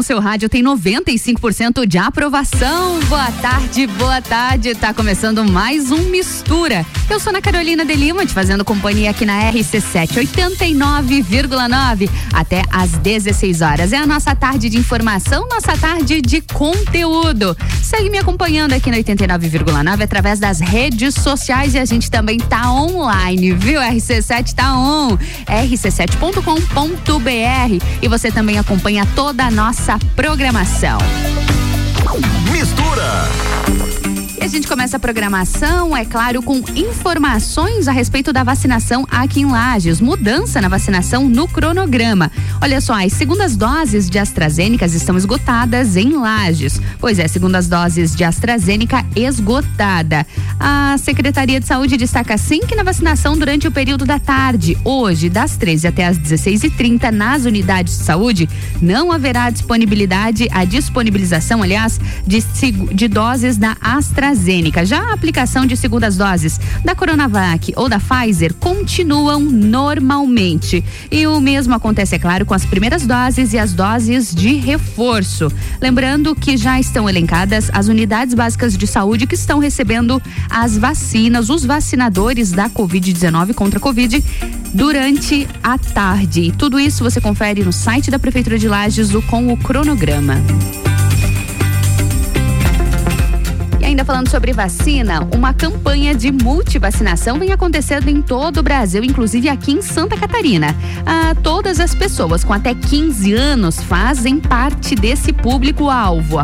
no seu rádio tem 95% de aprovação. Boa tarde, boa tarde. Tá começando mais um Mistura. Eu sou Ana Carolina de Lima, te fazendo companhia aqui na RC7 89,9 até às 16 horas. É a nossa tarde de informação, nossa tarde de conteúdo. Segue me acompanhando aqui no 89,9 através das redes sociais e a gente também tá online, viu? RC7 tá on. rc7.com.br e você também acompanha toda a nossa programação. Mistura. E a gente começa a programação, é claro, com informações a respeito da vacinação aqui em Lages. Mudança na vacinação no cronograma. Olha só, as segundas doses de AstraZeneca estão esgotadas em Lages. Pois é, segundas doses de AstraZeneca esgotada. A Secretaria de Saúde destaca sim que na vacinação durante o período da tarde, hoje, das 13 até as 16h30, nas unidades de saúde, não haverá disponibilidade, a disponibilização, aliás, de, de doses da AstraZeneca AstraZeneca. Já a aplicação de segundas doses da Coronavac ou da Pfizer continuam normalmente. E o mesmo acontece, é claro, com as primeiras doses e as doses de reforço. Lembrando que já estão elencadas as unidades básicas de saúde que estão recebendo as vacinas, os vacinadores da Covid-19 contra a Covid durante a tarde. Tudo isso você confere no site da Prefeitura de Lages com o cronograma. Ainda falando sobre vacina, uma campanha de multivacinação vem acontecendo em todo o Brasil, inclusive aqui em Santa Catarina. Ah, todas as pessoas com até 15 anos fazem parte desse público-alvo.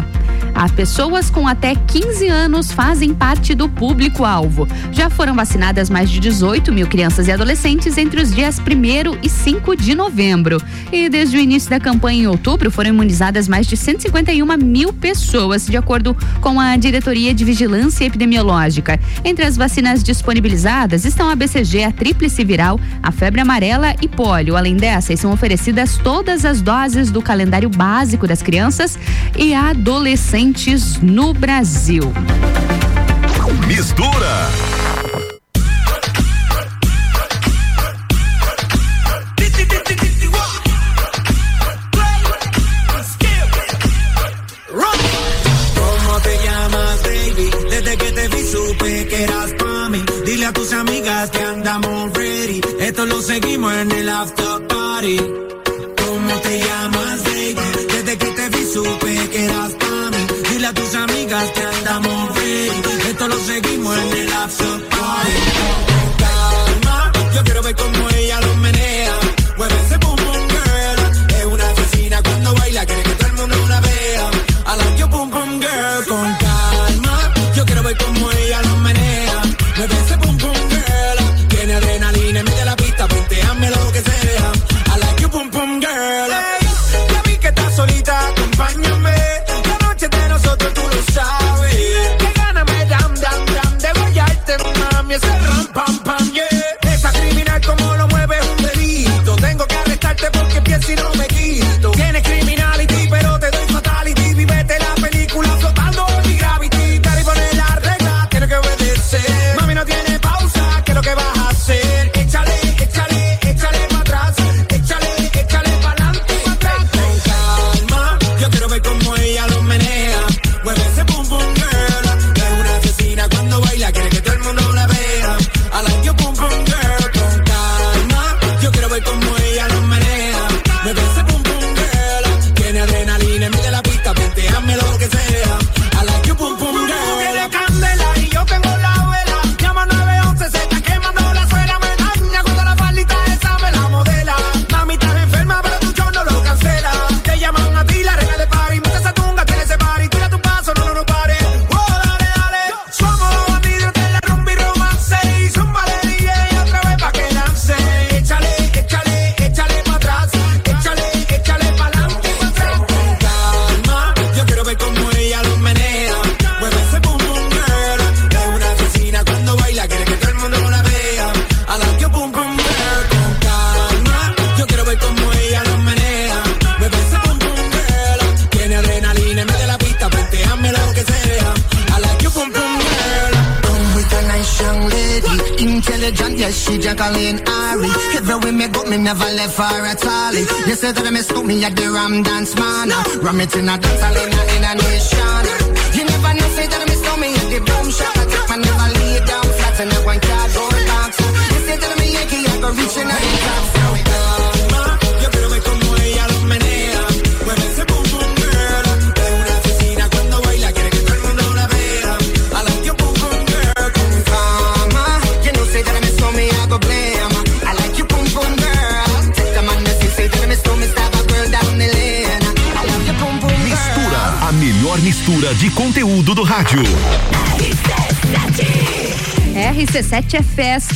As pessoas com até 15 anos fazem parte do público-alvo. Já foram vacinadas mais de 18 mil crianças e adolescentes entre os dias 1 e 5 de novembro. E desde o início da campanha em outubro foram imunizadas mais de 151 mil pessoas, de acordo com a Diretoria de Vigilância Epidemiológica. Entre as vacinas disponibilizadas estão a BCG, a tríplice viral, a febre amarela e pólio. Além dessas, são oferecidas todas as doses do calendário básico das crianças e adolescentes no Brasil. Mistura. a tus amigas que andamos ready. Esto lo seguimos en el after party. ¿Cómo te llamas, baby? Desde que te vi supe que eras amigas que andamos ready. Esto lo seguimos en el after party. Calma, yo quiero ver cómo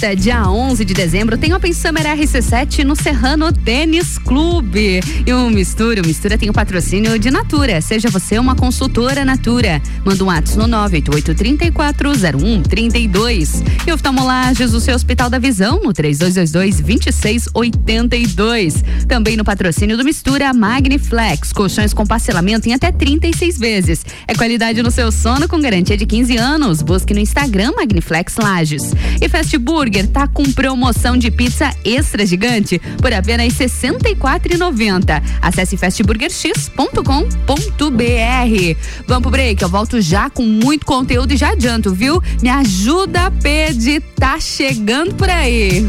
festa. Dia 11 de dezembro tem Open Summer RC7 no Serrano Tênis Clube. E o Mistura, o Mistura tem o patrocínio de Natura. Seja você uma consultora Natura. Manda um WhatsApp no 988-340132. E oftalmolages, o seu Hospital da Visão, no 3222-2682. Também no patrocínio do Mistura Magniflex. Colchões com parcelamento em até 36 vezes. É qualidade no seu sono com garantia de 15 anos. Busque no Instagram Magniflex Lages. E Fast Burger tá com promoção de pizza extra gigante por apenas R$ 64,90. Acesse fastburgerx.com.br. Vamos pro break, eu volto já com muito conteúdo e já adianto, viu? Me ajuda, Pedro, tá chegando por aí.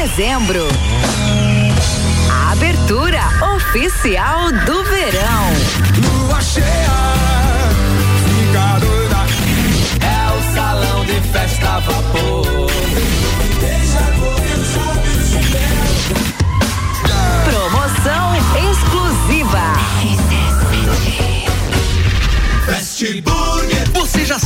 De dezembro abertura oficial do verão. Lua cheia, fica doida. É o salão de festa vapor.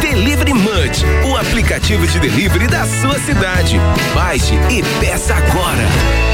Delivery Munch, o aplicativo de delivery da sua cidade. Baixe e peça agora.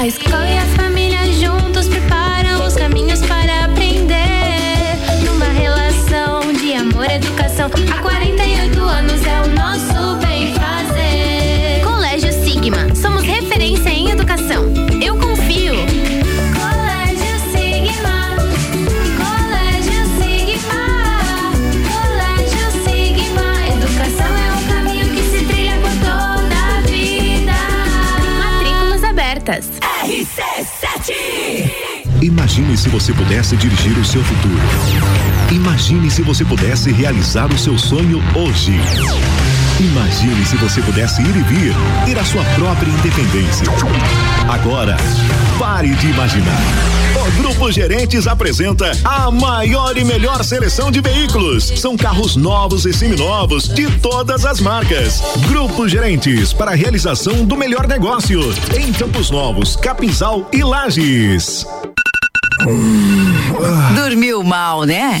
A escola e a família juntos preparam os caminhos para aprender. Numa relação de amor educação. Há Imagine se você pudesse dirigir o seu futuro. Imagine se você pudesse realizar o seu sonho hoje. Imagine se você pudesse ir e vir, ter a sua própria independência. Agora, pare de imaginar. O Grupo Gerentes apresenta a maior e melhor seleção de veículos. São carros novos e seminovos de todas as marcas. Grupo Gerentes para a realização do melhor negócio em Campos Novos, Capinzal e Lages. Dormiu mal, né?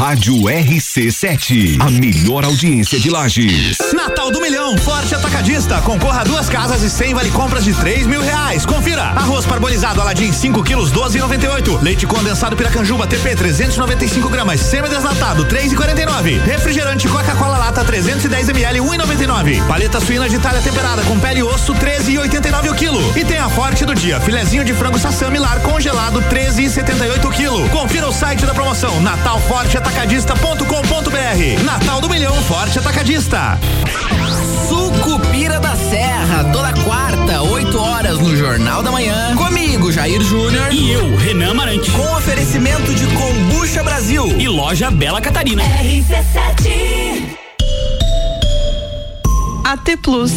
Rádio RC7, a melhor audiência de Lages. Natal do Milhão, Forte Atacadista. Concorra a duas casas e cem vale compras de três mil reais. Confira. Arroz parbolizado Aladim, 5 quilos, 12,98. Leite condensado Piracanjuba TP, 395 gramas. Semi-desnatado, 3,49. Refrigerante Coca-Cola Lata, 310 ml, 1,99. Paleta suína de talha temperada com pele e osso, 13,89 o quilo. E tem a Forte do dia, filezinho de frango sassami lar congelado, 13,78 o quilo. Confira o site da promoção, Natal Forte Atacadista atacadista.com.br. Natal do Milhão Forte Atacadista. Sucupira da Serra, toda quarta, 8 horas no Jornal da Manhã. Comigo, Jair Júnior. E eu, Renan Marante. Com oferecimento de Combucha Brasil. E loja Bela Catarina. RC7 AT Plus.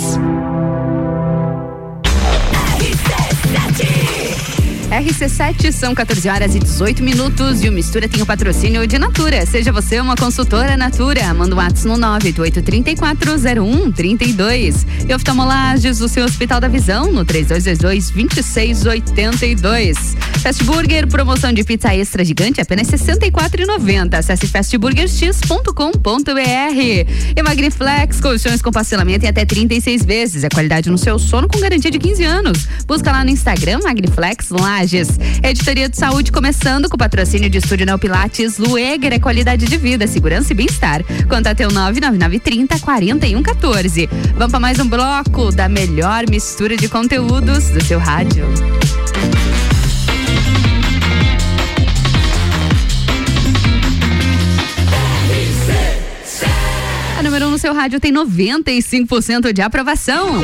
RC7 são 14 horas e 18 minutos e o Mistura tem o patrocínio de Natura. Seja você uma consultora Natura. Manda um WhatsApp no 988340132. E oftalmolages do seu Hospital da Visão no 3222-2682. Fast Burger, promoção de pizza extra gigante, apenas R$ 64,90. Acesse fastburgerx.com.br. E Magniflex, colchões com parcelamento em até 36 vezes. É qualidade no seu sono com garantia de 15 anos. Busca lá no Instagram, Magniflex lá Lages. Editoria de Saúde começando com patrocínio de Estúdio Neo Pilates, Lueger é qualidade de vida, segurança e bem-estar. Contate o 99930 4114. Vamos para mais um bloco da melhor mistura de conteúdos do seu rádio. A número 1 um no seu rádio tem 95% de aprovação.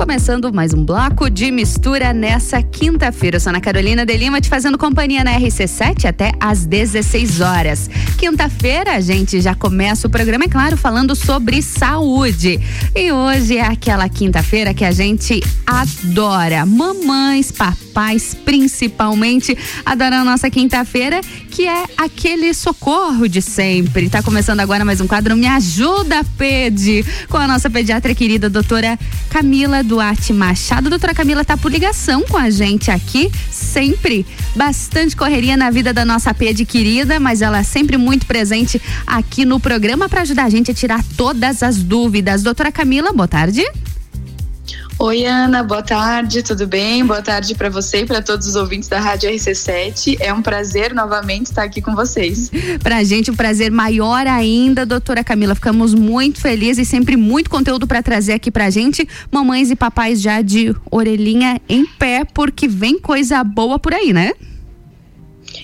Começando mais um bloco de mistura nessa quinta-feira. Eu sou Ana Carolina de Lima te fazendo companhia na RC7 até às 16 horas. Quinta-feira a gente já começa o programa, é claro, falando sobre saúde. E hoje é aquela quinta-feira que a gente adora. Mamães, papais, principalmente, adoram a nossa quinta-feira, que é aquele socorro de sempre. Tá começando agora mais um quadro Me Ajuda, Pede, com a nossa pediatra querida doutora Camila Duarte Machado. Doutora Camila tá por ligação com a gente aqui, sempre. Bastante correria na vida da nossa Pede querida, mas ela é sempre muito presente aqui no programa para ajudar a gente a tirar todas as dúvidas. Doutora Camila, boa tarde. Oi, Ana, boa tarde, tudo bem? Boa tarde para você e para todos os ouvintes da Rádio RC7. É um prazer novamente estar aqui com vocês. Pra gente, um prazer maior ainda, doutora Camila. Ficamos muito felizes e sempre muito conteúdo para trazer aqui pra gente. Mamães e papais já de orelhinha em pé, porque vem coisa boa por aí, né?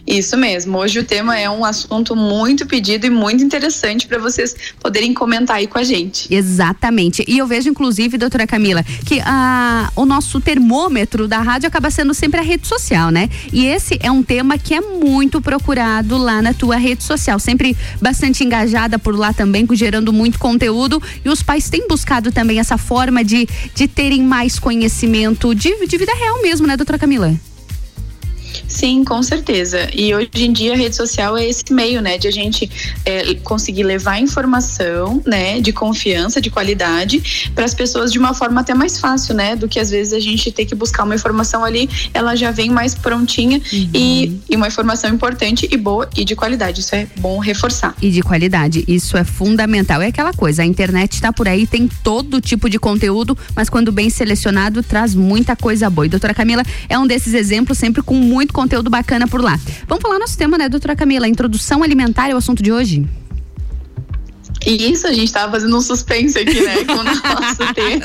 Isso mesmo. Hoje o tema é um assunto muito pedido e muito interessante para vocês poderem comentar aí com a gente. Exatamente. E eu vejo, inclusive, doutora Camila, que a, o nosso termômetro da rádio acaba sendo sempre a rede social, né? E esse é um tema que é muito procurado lá na tua rede social. Sempre bastante engajada por lá também, gerando muito conteúdo. E os pais têm buscado também essa forma de, de terem mais conhecimento de, de vida real mesmo, né, doutora Camila? Sim, com certeza. E hoje em dia a rede social é esse meio, né, de a gente é, conseguir levar informação, né, de confiança, de qualidade para as pessoas de uma forma até mais fácil, né, do que às vezes a gente ter que buscar uma informação ali, ela já vem mais prontinha uhum. e, e uma informação importante e boa e de qualidade. Isso é bom reforçar. E de qualidade, isso é fundamental. É aquela coisa, a internet está por aí, tem todo tipo de conteúdo, mas quando bem selecionado traz muita coisa boa. E doutora Camila é um desses exemplos sempre com muito conteúdo bacana por lá. Vamos falar nosso tema, né, doutora Camila? Introdução alimentar é o assunto de hoje? E isso a gente estava fazendo um suspense aqui, né, com o nosso tema.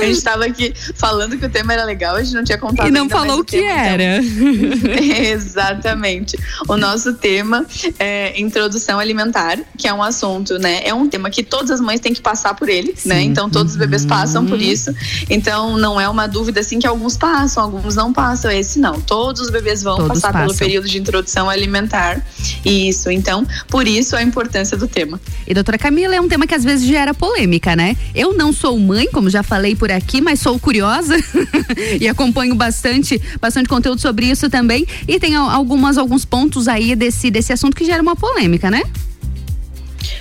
a gente estava aqui falando que o tema era legal, a gente não tinha contado. E não falou o que tema, então. era. Então. Exatamente. O nosso tema é introdução alimentar, que é um assunto, né? É um tema que todas as mães têm que passar por ele, né? Sim. né? Então todos os bebês passam por uhum. isso. Então não é uma dúvida assim que alguns passam, alguns não passam. Esse não. Todos os bebês vão todos passar passam. pelo período de introdução alimentar. Isso. Então, por isso a importância importância do tema. E doutora Camila, é um tema que às vezes gera polêmica, né? Eu não sou mãe, como já falei por aqui, mas sou curiosa e acompanho bastante, bastante conteúdo sobre isso também. E tem algumas, alguns pontos aí desse, desse assunto que gera uma polêmica, né?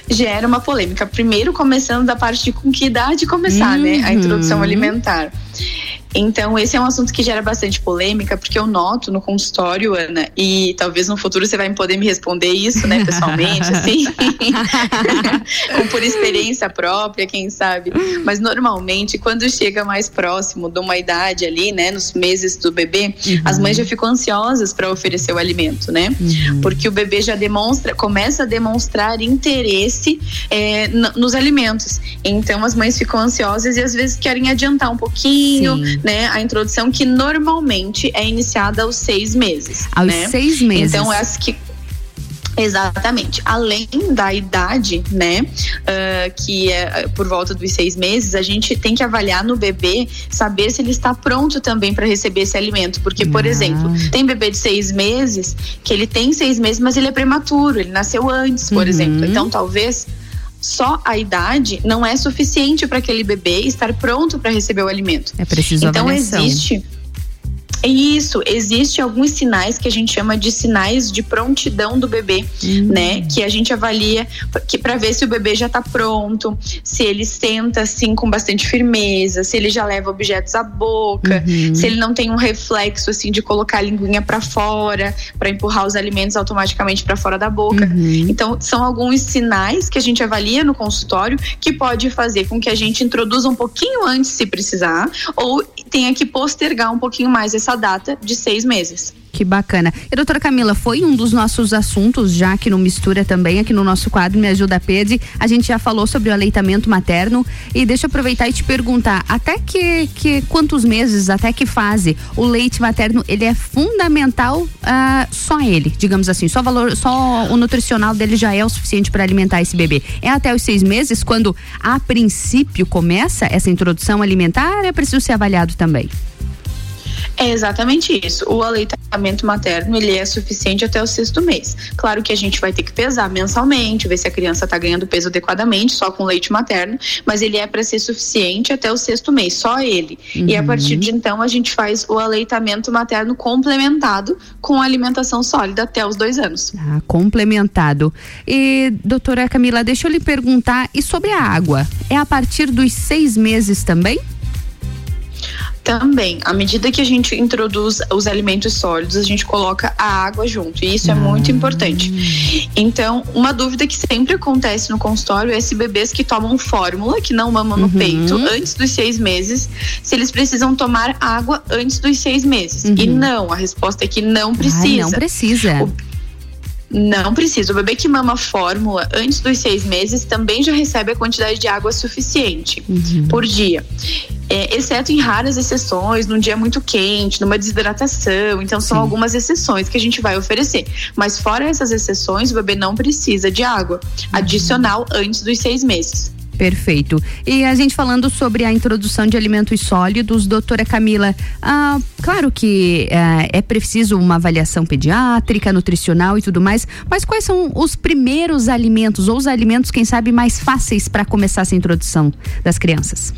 gera uma polêmica. Primeiro, começando da parte de com que idade começar, uhum. né? A introdução uhum. alimentar. Então, esse é um assunto que gera bastante polêmica, porque eu noto no consultório, Ana, e talvez no futuro você vai poder me responder isso, né, pessoalmente, assim, ou por experiência própria, quem sabe. Mas normalmente, quando chega mais próximo de uma idade ali, né, nos meses do bebê, uhum. as mães já ficam ansiosas para oferecer o alimento, né? Uhum. Porque o bebê já demonstra, começa a demonstrar interesse é, nos alimentos. Então, as mães ficam ansiosas e às vezes querem adiantar um pouquinho. Sim né, a introdução que normalmente é iniciada aos seis meses. Aos né? seis meses. Então, essa que Exatamente. Além da idade, né, uh, que é por volta dos seis meses, a gente tem que avaliar no bebê, saber se ele está pronto também para receber esse alimento. Porque, por exemplo, tem bebê de seis meses que ele tem seis meses, mas ele é prematuro, ele nasceu antes, por uhum. exemplo. Então, talvez só a idade não é suficiente para aquele bebê estar pronto para receber o alimento. É preciso Então avaliação. existe isso, existe alguns sinais que a gente chama de sinais de prontidão do bebê, uhum. né? Que a gente avalia que para ver se o bebê já está pronto, se ele senta assim com bastante firmeza, se ele já leva objetos à boca, uhum. se ele não tem um reflexo assim de colocar a linguinha para fora, para empurrar os alimentos automaticamente para fora da boca. Uhum. Então, são alguns sinais que a gente avalia no consultório que pode fazer com que a gente introduza um pouquinho antes se precisar ou tenha que postergar um pouquinho mais essa data de seis meses. Que bacana. E doutora Camila, foi um dos nossos assuntos, já que no Mistura também, aqui no nosso quadro Me Ajuda Pede, a gente já falou sobre o aleitamento materno e deixa eu aproveitar e te perguntar, até que, que quantos meses, até que fase o leite materno, ele é fundamental uh, só ele, digamos assim, só valor, só o nutricional dele já é o suficiente para alimentar esse bebê. É até os seis meses quando a princípio começa essa introdução alimentar, é preciso ser avaliado também? É exatamente isso. O aleitamento materno ele é suficiente até o sexto mês. Claro que a gente vai ter que pesar mensalmente, ver se a criança está ganhando peso adequadamente, só com leite materno, mas ele é para ser suficiente até o sexto mês, só ele. Uhum. E a partir de então a gente faz o aleitamento materno complementado com alimentação sólida até os dois anos. Ah, complementado. E doutora Camila, deixa eu lhe perguntar, e sobre a água? É a partir dos seis meses também? Também, à medida que a gente introduz os alimentos sólidos, a gente coloca a água junto, e isso é muito hum. importante. Então, uma dúvida que sempre acontece no consultório é se bebês que tomam fórmula, que não mamam no uhum. peito, antes dos seis meses, se eles precisam tomar água antes dos seis meses. Uhum. E não, a resposta é que não precisa. Ai, não precisa. O, não precisa. O bebê que mama fórmula antes dos seis meses também já recebe a quantidade de água suficiente uhum. por dia. É, exceto em raras exceções, num dia muito quente, numa desidratação. Então, são Sim. algumas exceções que a gente vai oferecer. Mas, fora essas exceções, o bebê não precisa de água uhum. adicional antes dos seis meses. Perfeito. E a gente falando sobre a introdução de alimentos sólidos, doutora Camila, ah, claro que é, é preciso uma avaliação pediátrica, nutricional e tudo mais, mas quais são os primeiros alimentos ou os alimentos, quem sabe, mais fáceis para começar essa introdução das crianças?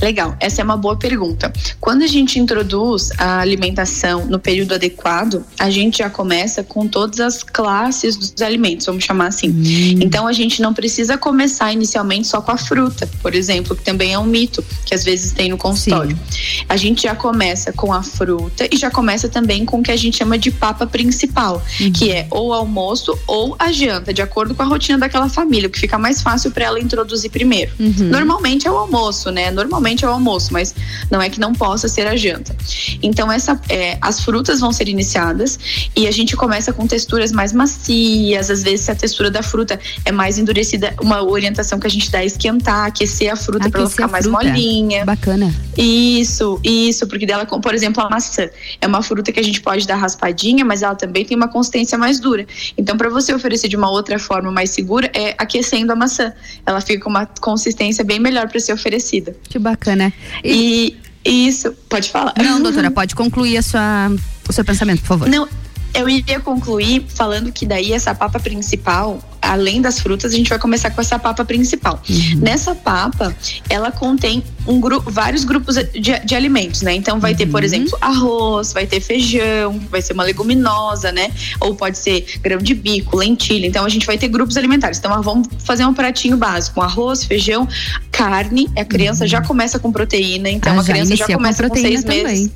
Legal, essa é uma boa pergunta. Quando a gente introduz a alimentação no período adequado, a gente já começa com todas as classes dos alimentos, vamos chamar assim. Hum. Então a gente não precisa começar inicialmente só com a fruta, por exemplo, que também é um mito que às vezes tem no consultório. Sim. A gente já começa com a fruta e já começa também com o que a gente chama de papa principal, uhum. que é ou almoço ou a janta, de acordo com a rotina daquela família, o que fica mais fácil para ela introduzir primeiro. Uhum. Normalmente é o almoço, né? Normalmente normalmente é o almoço, mas não é que não possa ser a janta. Então essa, é, as frutas vão ser iniciadas e a gente começa com texturas mais macias. Às vezes se a textura da fruta é mais endurecida, uma orientação que a gente dá é esquentar, aquecer a fruta para ela ficar mais molinha. Bacana. Isso, isso, porque dela, por exemplo, a maçã é uma fruta que a gente pode dar raspadinha, mas ela também tem uma consistência mais dura. Então, para você oferecer de uma outra forma mais segura, é aquecendo a maçã. Ela fica com uma consistência bem melhor para ser oferecida. Que bacana. E, e isso, pode falar. Não, doutora, pode concluir a sua, o seu pensamento, por favor. Não, eu iria concluir falando que daí essa papa principal, além das frutas, a gente vai começar com essa papa principal. Uhum. Nessa papa, ela contém um grupo, vários grupos de, de, alimentos, né? Então vai ter, por uhum. exemplo, arroz, vai ter feijão, vai ser uma leguminosa, né? Ou pode ser grão de bico, lentilha. Então a gente vai ter grupos alimentares. Então vamos fazer um pratinho básico, arroz, feijão, carne. A criança uhum. já começa com proteína, então ah, a criança já começa com, com seis também. meses.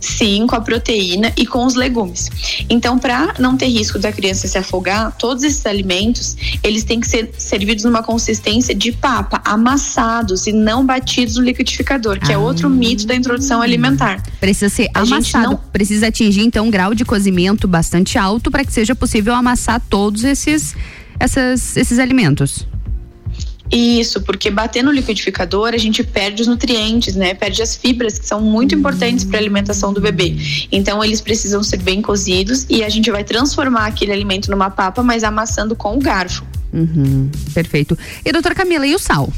Sim, com a proteína e com os legumes. Então, para não ter risco da criança se afogar, todos esses alimentos, eles têm que ser servidos numa consistência de papa, amassados e não batidos no liquidificador, que ah. é outro mito da introdução alimentar. Precisa ser a amassado, não... precisa atingir então um grau de cozimento bastante alto para que seja possível amassar todos esses essas, esses alimentos. Isso, porque bater no liquidificador a gente perde os nutrientes, né? Perde as fibras que são muito importantes para a alimentação do bebê. Então eles precisam ser bem cozidos e a gente vai transformar aquele alimento numa papa, mas amassando com o garfo. Uhum, perfeito. E doutora Camila, e o sal?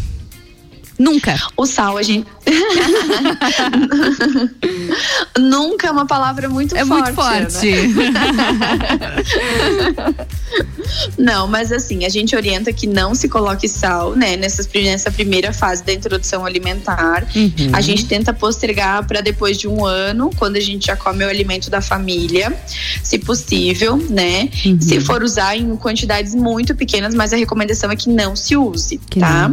Nunca. O sal, a gente. Nunca é uma palavra muito é forte. É muito forte. Né? não, mas assim, a gente orienta que não se coloque sal, né? Nessa, nessa primeira fase da introdução alimentar. Uhum. A gente tenta postergar para depois de um ano, quando a gente já come o alimento da família, se possível, né? Uhum. Se for usar em quantidades muito pequenas, mas a recomendação é que não se use, que tá?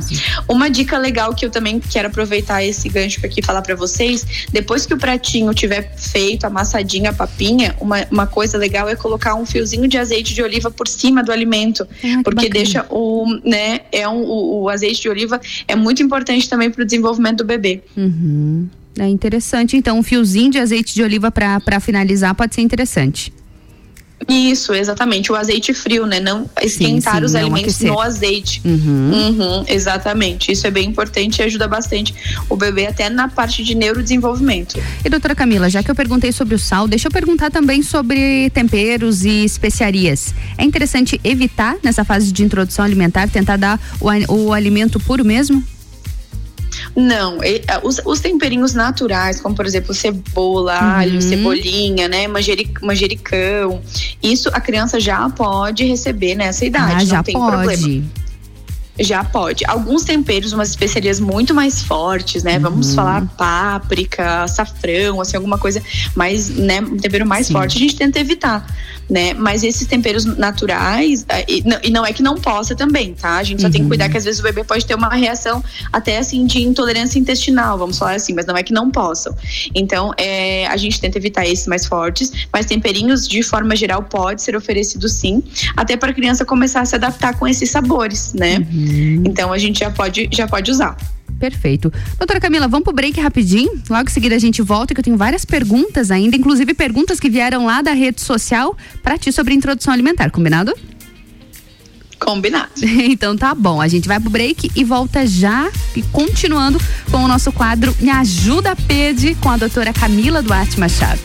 Uma dica legal que eu também quero aproveitar esse gancho aqui e falar para vocês, depois que o pratinho tiver feito, amassadinha a papinha, uma, uma coisa legal é colocar um fiozinho de azeite de oliva por cima do alimento, ah, porque deixa o, né, é um, o, o, azeite de oliva é muito importante também para o desenvolvimento do bebê. Uhum. É interessante, então um fiozinho de azeite de oliva para finalizar pode ser interessante. Isso, exatamente. O azeite frio, né? Não esquentar sim, sim, os não alimentos aquecer. no azeite. Uhum. Uhum, exatamente. Isso é bem importante e ajuda bastante o bebê até na parte de neurodesenvolvimento. E doutora Camila, já que eu perguntei sobre o sal, deixa eu perguntar também sobre temperos e especiarias. É interessante evitar nessa fase de introdução alimentar, tentar dar o, o alimento puro mesmo? Não, os, os, temperinhos naturais, como por exemplo cebola, uhum. alho, cebolinha, né, Manjeric, manjericão, isso a criança já pode receber nessa idade, ah, já não tem pode. problema. Já pode. Alguns temperos, umas especiarias muito mais fortes, né? Uhum. Vamos falar páprica, açafrão, assim, alguma coisa mais, né? Um tempero mais Sim. forte, a gente tenta evitar né? Mas esses temperos naturais, é, e não é que não possa também, tá? A gente só uhum. tem que cuidar uhum. que às vezes o bebê pode ter uma reação até assim de intolerância intestinal, vamos falar assim, mas não é que não possam. Então, é, a gente tenta evitar esses mais fortes, mas temperinhos de forma geral pode ser oferecido sim, até para a criança começar a se adaptar com esses sabores, né? Uhum. Então a gente já pode já pode usar. Perfeito. Doutora Camila, vamos pro break rapidinho. Logo em seguida a gente volta, que eu tenho várias perguntas ainda, inclusive perguntas que vieram lá da rede social para ti sobre introdução alimentar, combinado? Combinado. então tá bom, a gente vai pro break e volta já e continuando com o nosso quadro Me Ajuda Pede com a doutora Camila Duarte Machado.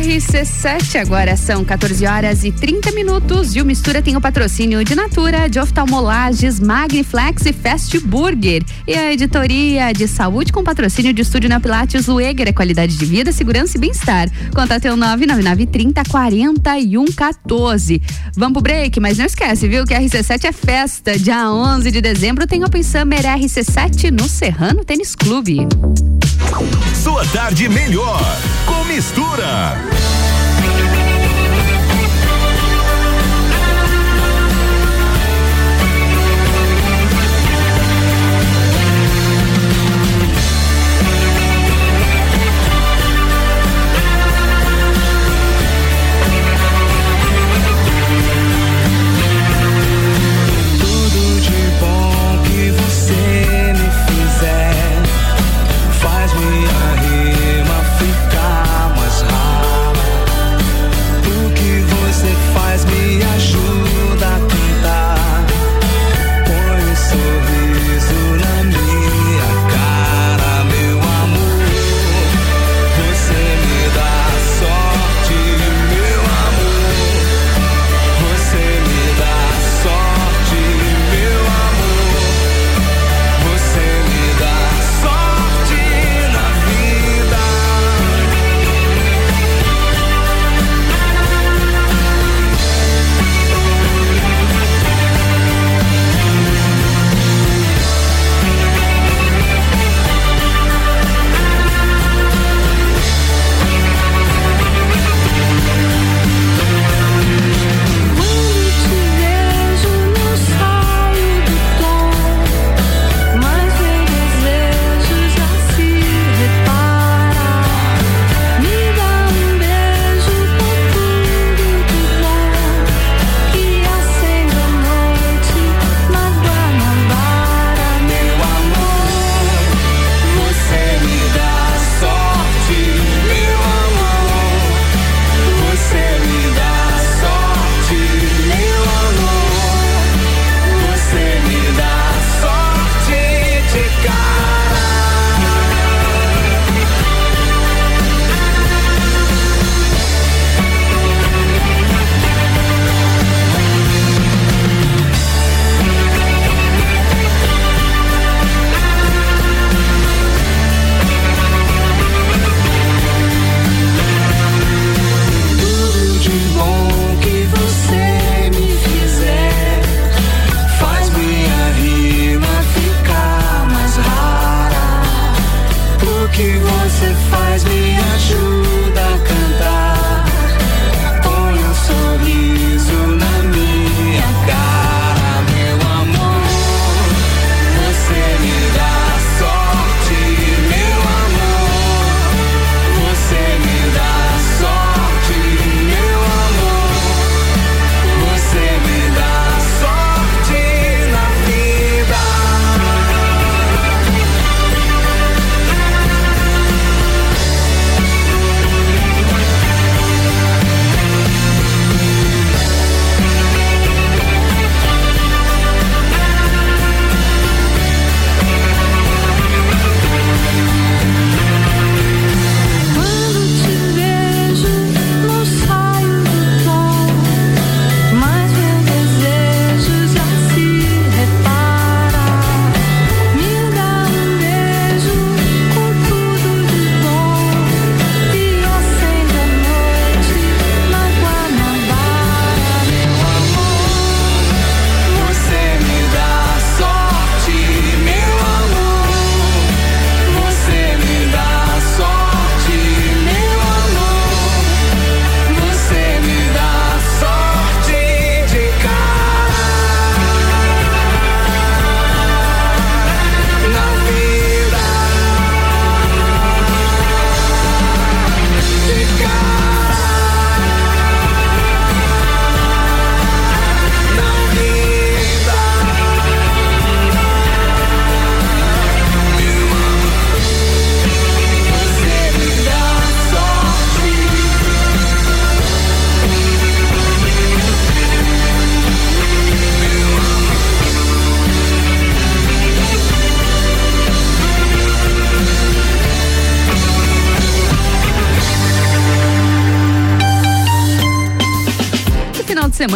RC7, agora são 14 horas e 30 minutos. E o Mistura tem o patrocínio de Natura, de oftalmolages, Magniflex e Fast Burger. E a editoria de saúde com patrocínio de estúdio na Pilates Lueger, é qualidade de vida, segurança e bem-estar. Contate o 99930 4114. Vamos pro break, mas não esquece, viu, que a RC7 é festa. Dia 11 de dezembro tem Open Summer RC7 no Serrano Tênis Clube. Sua tarde melhor mistura.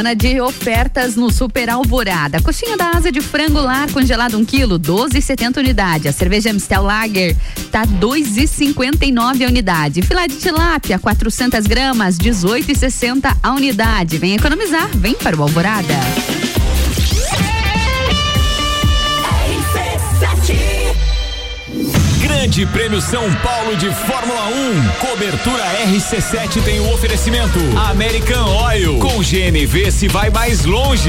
Semana de ofertas no Super Alvorada. Coxinha da asa de frango lar congelado 1 kg, 12,70 unidade. A cerveja Amstel Lager tá 2,59 a unidade. Filé de tilápia 400 gramas, 18,60 a unidade. Vem economizar, vem para o Alvorada. Grande Prêmio São Paulo de Fórmula 1. Cobertura RC7 tem o oferecimento. American Oil. Com GNV se vai mais longe.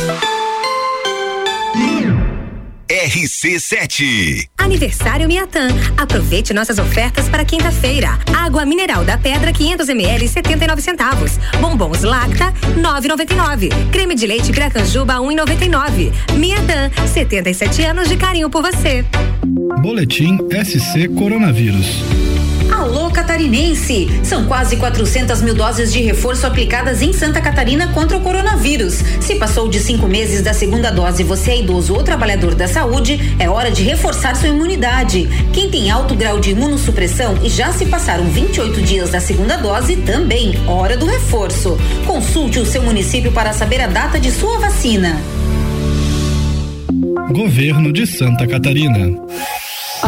RC7. Aniversário Miatã. Aproveite nossas ofertas para quinta-feira. Água mineral da pedra 500 ml 79 centavos. Bombons Lacta 9,99. Creme de leite Piracanjuba 1,99. Miatã, 77 anos de carinho por você. Boletim SC Coronavírus. Alô Catarinense! São quase 400 mil doses de reforço aplicadas em Santa Catarina contra o coronavírus. Se passou de cinco meses da segunda dose, você é idoso ou trabalhador da saúde, é hora de reforçar sua imunidade. Quem tem alto grau de imunossupressão e já se passaram 28 dias da segunda dose, também hora do reforço. Consulte o seu município para saber a data de sua vacina. Governo de Santa Catarina.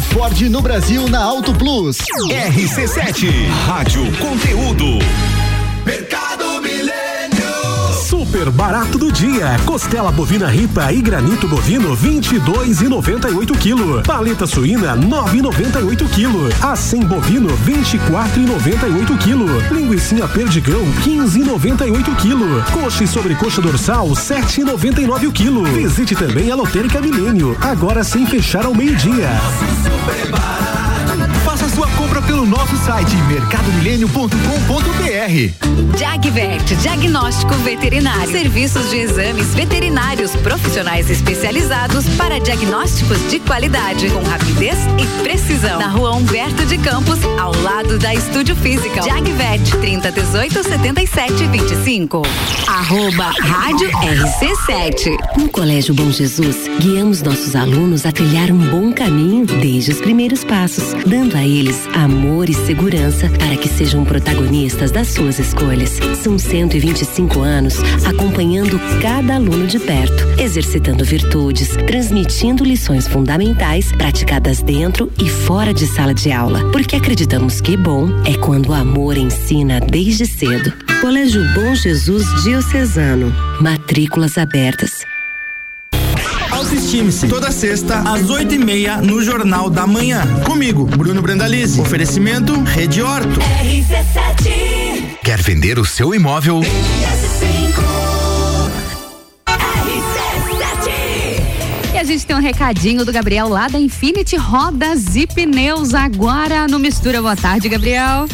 Ford no Brasil na Auto Plus. RC7, Rádio Conteúdo. Mercado. Super barato do dia. Costela bovina ripa e granito bovino 22,98 kg. Paleta suína 9,98 kg. Acém bovino 24,98 kg. Linguiça perdigão 15,98 kg. Coxa e sobrecoxa dorsal 7,99 o quilo. Visite também a Lotérica Milênio, agora sem fechar ao meio-dia. Sua compra pelo nosso site mercadomilênio.com.br. Jagvet, diagnóstico veterinário. Serviços de exames veterinários profissionais especializados para diagnósticos de qualidade, com rapidez e precisão. Na rua Humberto de Campos, ao lado da Estúdio Física. Jagvet, 30 18 77 25. Arroba Rádio RC7. No Colégio Bom Jesus, guiamos nossos alunos a trilhar um bom caminho desde os primeiros passos, dando a eles amor e segurança para que sejam protagonistas das suas escolhas. São 125 anos acompanhando cada aluno de perto, exercitando virtudes, transmitindo lições fundamentais praticadas dentro e fora de sala de aula, porque acreditamos que bom é quando o amor ensina desde cedo. Colégio Bom Jesus Diocesano. Matrículas abertas. Autoestime-se. Toda sexta, às oito e meia, no Jornal da Manhã. Comigo, Bruno Brandalize. Oferecimento Rede Horto. RC7. Quer vender o seu imóvel? E a gente tem um recadinho do Gabriel lá da Infinity Rodas e Pneus agora no Mistura. Boa tarde, Gabriel.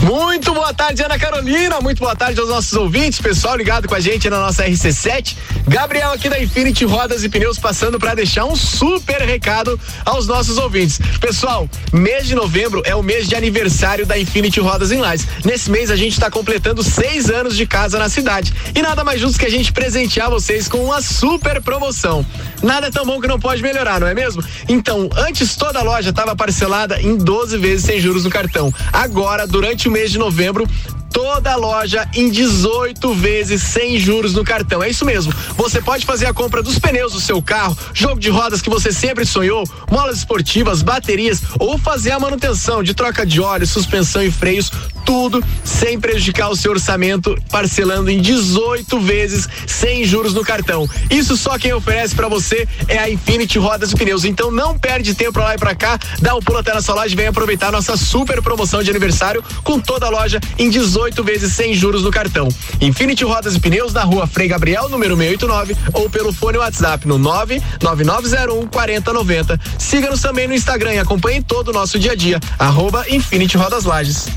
Muito boa tarde, Ana Carolina. Muito boa tarde aos nossos ouvintes, pessoal ligado com a gente na nossa RC7. Gabriel aqui da Infinity Rodas e Pneus passando para deixar um super recado aos nossos ouvintes. Pessoal, mês de novembro é o mês de aniversário da Infinity Rodas em Lages. Nesse mês a gente está completando seis anos de casa na cidade. E nada mais justo que a gente presentear vocês com uma super promoção. Nada é tão bom que não pode melhorar, não é mesmo? Então, antes toda a loja estava parcelada em 12 vezes sem juros no cartão. Agora, durante o mês de novembro, toda a loja em 18 vezes sem juros no cartão. É isso mesmo. Você pode fazer a compra dos pneus do seu carro, jogo de rodas que você sempre sonhou, molas esportivas, baterias ou fazer a manutenção de troca de óleo, suspensão e freios, tudo sem prejudicar o seu orçamento, parcelando em 18 vezes sem juros no cartão. Isso só quem oferece para você é a Infinity Rodas e Pneus. Então não perde tempo pra lá e pra cá, dá um pulo até nossa loja e vem aproveitar nossa super promoção de aniversário com toda a loja em 18 vezes sem juros no cartão. Infinity Rodas e Pneus na rua Frei Gabriel, número 689, ou pelo fone WhatsApp no 99901 4090. Siga-nos também no Instagram e acompanhe todo o nosso dia a dia. Arroba Infinity Rodas Lages.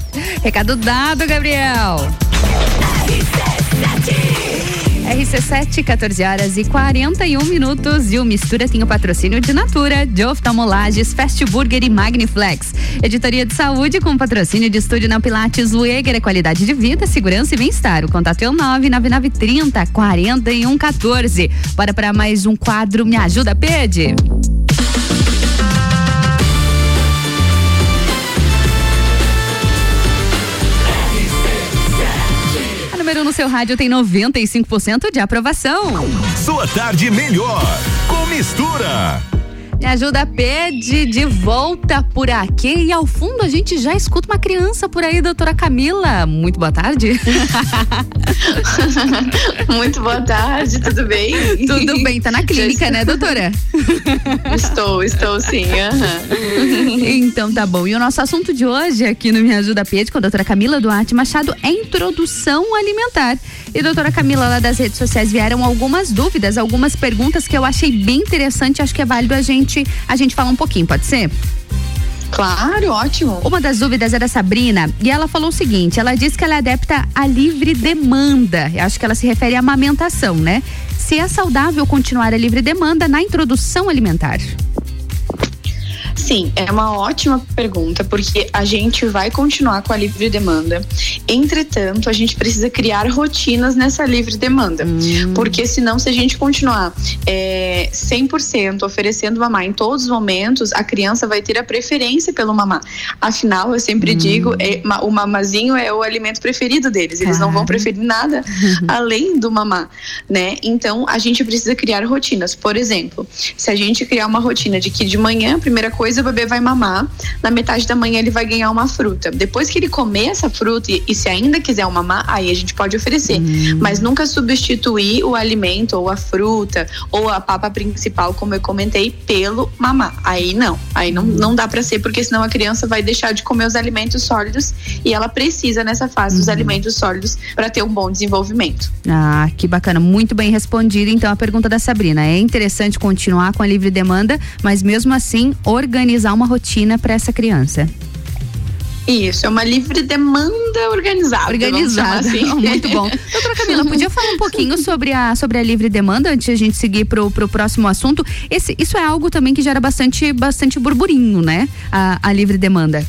Recado dado, Gabriel. RC7, 14 horas e 41 minutos. E o Mistura tem o patrocínio de Natura, de Oftalmolages, Fast Burger e Magniflex. Editoria de Saúde com patrocínio de Estúdio na Pilates Lueger, é qualidade de vida, segurança e bem-estar. O contato é o 99930 4114. Bora para mais um quadro Me Ajuda, Pede. Seu rádio tem 95% de aprovação. Sua tarde melhor com mistura. Me ajuda, Pede, de volta por aqui. E ao fundo a gente já escuta uma criança por aí, doutora Camila. Muito boa tarde. Muito boa tarde, tudo bem? Tudo bem, tá na clínica, né, doutora? Estou, estou sim. Uhum. Então tá bom. E o nosso assunto de hoje aqui no Me Ajuda Pede com a doutora Camila Duarte Machado é introdução alimentar. E doutora Camila, lá das redes sociais vieram algumas dúvidas, algumas perguntas que eu achei bem interessante, acho que é válido a gente a gente falar um pouquinho, pode ser? Claro, ótimo. Uma das dúvidas é da Sabrina e ela falou o seguinte: ela disse que ela é adepta à livre demanda. Eu acho que ela se refere à amamentação, né? Se é saudável continuar a livre demanda na introdução alimentar. Sim, é uma ótima pergunta, porque a gente vai continuar com a livre demanda. Entretanto, a gente precisa criar rotinas nessa livre demanda. Hum. Porque senão, se a gente continuar é, 100% oferecendo mamar em todos os momentos, a criança vai ter a preferência pelo mamar. Afinal, eu sempre hum. digo, é, o mamazinho é o alimento preferido deles. Eles não vão preferir nada além do mamar, né? Então, a gente precisa criar rotinas. Por exemplo, se a gente criar uma rotina de que de manhã, a primeira coisa depois o bebê vai mamar, na metade da manhã ele vai ganhar uma fruta. Depois que ele comer essa fruta e, e se ainda quiser um mamar, aí a gente pode oferecer. Hum. Mas nunca substituir o alimento ou a fruta ou a papa principal, como eu comentei, pelo mamar. Aí não, aí não, não dá para ser, porque senão a criança vai deixar de comer os alimentos sólidos e ela precisa nessa fase dos uhum. alimentos sólidos para ter um bom desenvolvimento. Ah, que bacana, muito bem respondido. Então a pergunta da Sabrina é interessante continuar com a livre demanda, mas mesmo assim organizar organizar uma rotina para essa criança. Isso, é uma livre demanda organizada. Organizada. Assim. Muito bom. Doutora Camila, podia falar um pouquinho sobre a, sobre a livre demanda antes de a gente seguir pro, pro próximo assunto? Esse, isso é algo também que gera bastante, bastante burburinho, né? A, a livre demanda.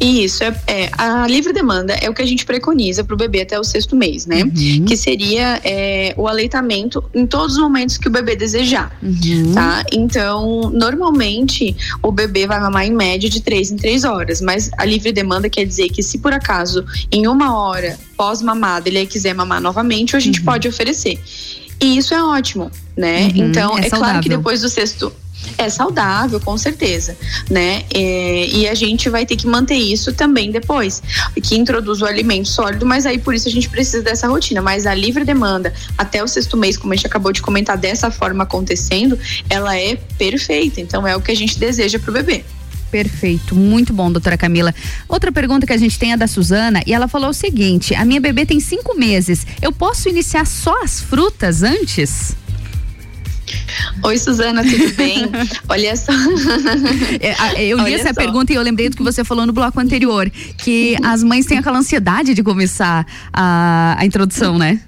Isso, é, é, a livre demanda é o que a gente preconiza para o bebê até o sexto mês, né? Uhum. Que seria é, o aleitamento em todos os momentos que o bebê desejar, uhum. tá? Então, normalmente, o bebê vai mamar em média de três em três horas, mas a livre demanda quer dizer que se por acaso, em uma hora pós-mamada, ele quiser mamar novamente, a gente uhum. pode oferecer. E isso é ótimo, né? Uhum. Então, é, é claro que depois do sexto é saudável, com certeza, né? É, e a gente vai ter que manter isso também depois, que introduz o alimento sólido, mas aí por isso a gente precisa dessa rotina. Mas a livre demanda até o sexto mês, como a gente acabou de comentar, dessa forma acontecendo, ela é perfeita. Então é o que a gente deseja para o bebê. Perfeito, muito bom, doutora Camila. Outra pergunta que a gente tem é da Suzana e ela falou o seguinte: a minha bebê tem cinco meses, eu posso iniciar só as frutas antes? Oi, Suzana, tudo bem? Olha só. É, eu li Olha essa só. pergunta e eu lembrei do que você falou no bloco anterior, que as mães têm aquela ansiedade de começar a, a introdução, né?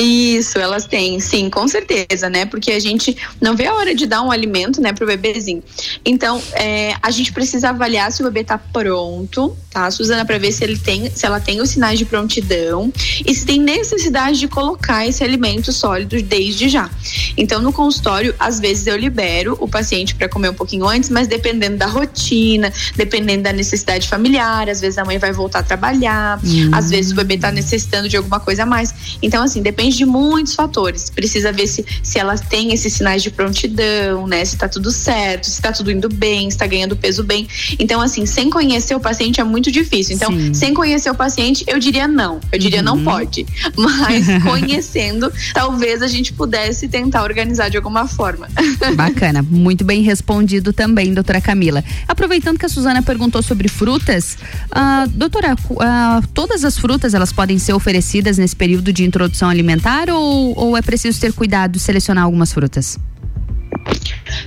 Isso, elas têm, sim, com certeza, né? Porque a gente não vê a hora de dar um alimento, né, pro bebezinho. Então, é, a gente precisa avaliar se o bebê tá pronto, tá, Suzana, para ver se ele tem, se ela tem os sinais de prontidão e se tem necessidade de colocar esse alimento sólido desde já. Então, no consultório, às vezes eu libero o paciente para comer um pouquinho antes, mas dependendo da rotina, dependendo da necessidade familiar, às vezes a mãe vai voltar a trabalhar, hum. às vezes o bebê tá necessitando de alguma coisa a mais. Então, assim, depende depende de muitos fatores. Precisa ver se, se ela tem esses sinais de prontidão, né? Se tá tudo certo, se tá tudo indo bem, se tá ganhando peso bem. Então, assim, sem conhecer o paciente é muito difícil. Então, Sim. sem conhecer o paciente, eu diria não. Eu diria uhum. não pode. Mas conhecendo, talvez a gente pudesse tentar organizar de alguma forma. Bacana, muito bem respondido também, doutora Camila. Aproveitando que a Suzana perguntou sobre frutas, uh, doutora, uh, todas as frutas elas podem ser oferecidas nesse período de introdução alimentar? Alimentar ou, ou é preciso ter cuidado selecionar algumas frutas?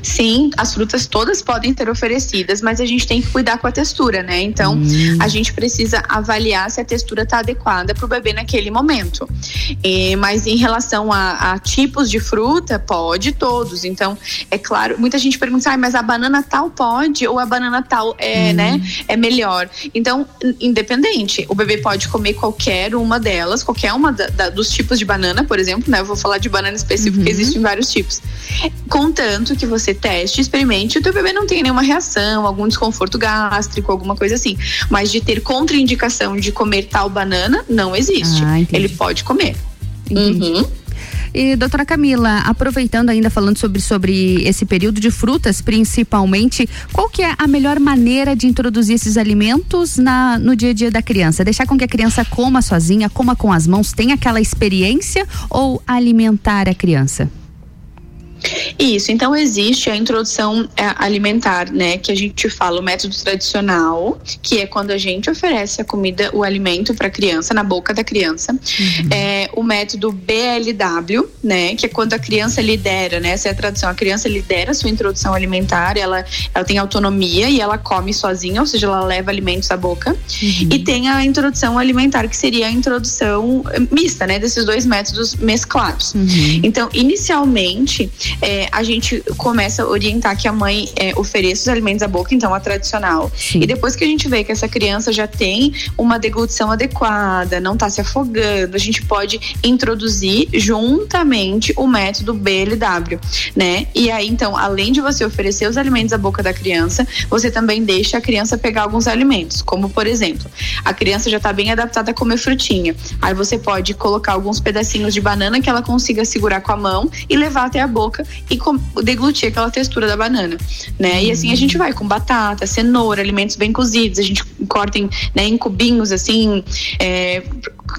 Sim, as frutas todas podem ser oferecidas, mas a gente tem que cuidar com a textura, né? Então, hum. a gente precisa avaliar se a textura está adequada para o bebê naquele momento. E, mas em relação a, a, tipos de fruta, pode todos. Então, é claro, muita gente pergunta, ah, mas a banana tal pode ou a banana tal é, hum. né, é melhor. Então, independente, o bebê pode comer qualquer uma delas, qualquer uma da, da, dos tipos de banana, por exemplo, né? Eu vou falar de banana específica, uhum. existem vários tipos. Contanto que você teste, experimente, o teu bebê não tem nenhuma reação, algum desconforto gástrico, alguma coisa assim. Mas de ter contraindicação de comer tal banana, não existe. Ah, Ele pode comer. Uhum. E doutora Camila, aproveitando ainda falando sobre, sobre esse período de frutas, principalmente, qual que é a melhor maneira de introduzir esses alimentos na, no dia a dia da criança? Deixar com que a criança coma sozinha, coma com as mãos, tenha aquela experiência ou alimentar a criança? Isso, então existe a introdução é, alimentar, né, que a gente fala o método tradicional, que é quando a gente oferece a comida, o alimento para a criança na boca da criança. Uhum. É, o método BLW, né, que é quando a criança lidera, né, essa é a tradução, a criança lidera a sua introdução alimentar, ela, ela tem autonomia e ela come sozinha, ou seja, ela leva alimentos à boca. Uhum. E tem a introdução alimentar, que seria a introdução mista, né, desses dois métodos mesclados. Uhum. Então, inicialmente, é, a gente começa a orientar que a mãe é, ofereça os alimentos à boca, então a tradicional. Sim. E depois que a gente vê que essa criança já tem uma deglutição adequada, não está se afogando, a gente pode introduzir juntamente o método BLW, né? E aí, então, além de você oferecer os alimentos à boca da criança, você também deixa a criança pegar alguns alimentos, como por exemplo, a criança já está bem adaptada a comer frutinha. Aí você pode colocar alguns pedacinhos de banana que ela consiga segurar com a mão e levar até a boca e deglutir aquela textura da banana, né? E assim a gente vai com batata, cenoura, alimentos bem cozidos, a gente corta em, né, em cubinhos assim, é,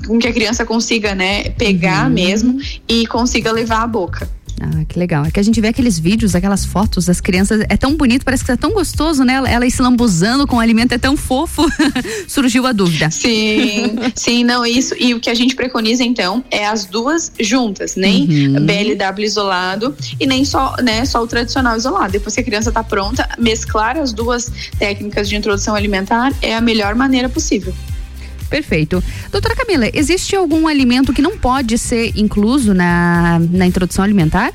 com que a criança consiga, né, pegar uhum. mesmo e consiga levar à boca. Ah, que legal. É que a gente vê aqueles vídeos, aquelas fotos das crianças, é tão bonito, parece que é tão gostoso, né? Elas se lambuzando com o alimento, é tão fofo. Surgiu a dúvida. Sim, sim, não, isso. E o que a gente preconiza, então, é as duas juntas, nem uhum. BLW isolado e nem só, né, só o tradicional isolado. Depois que a criança está pronta, mesclar as duas técnicas de introdução alimentar é a melhor maneira possível. Perfeito. Doutora Camila, existe algum alimento que não pode ser incluso na, na introdução alimentar?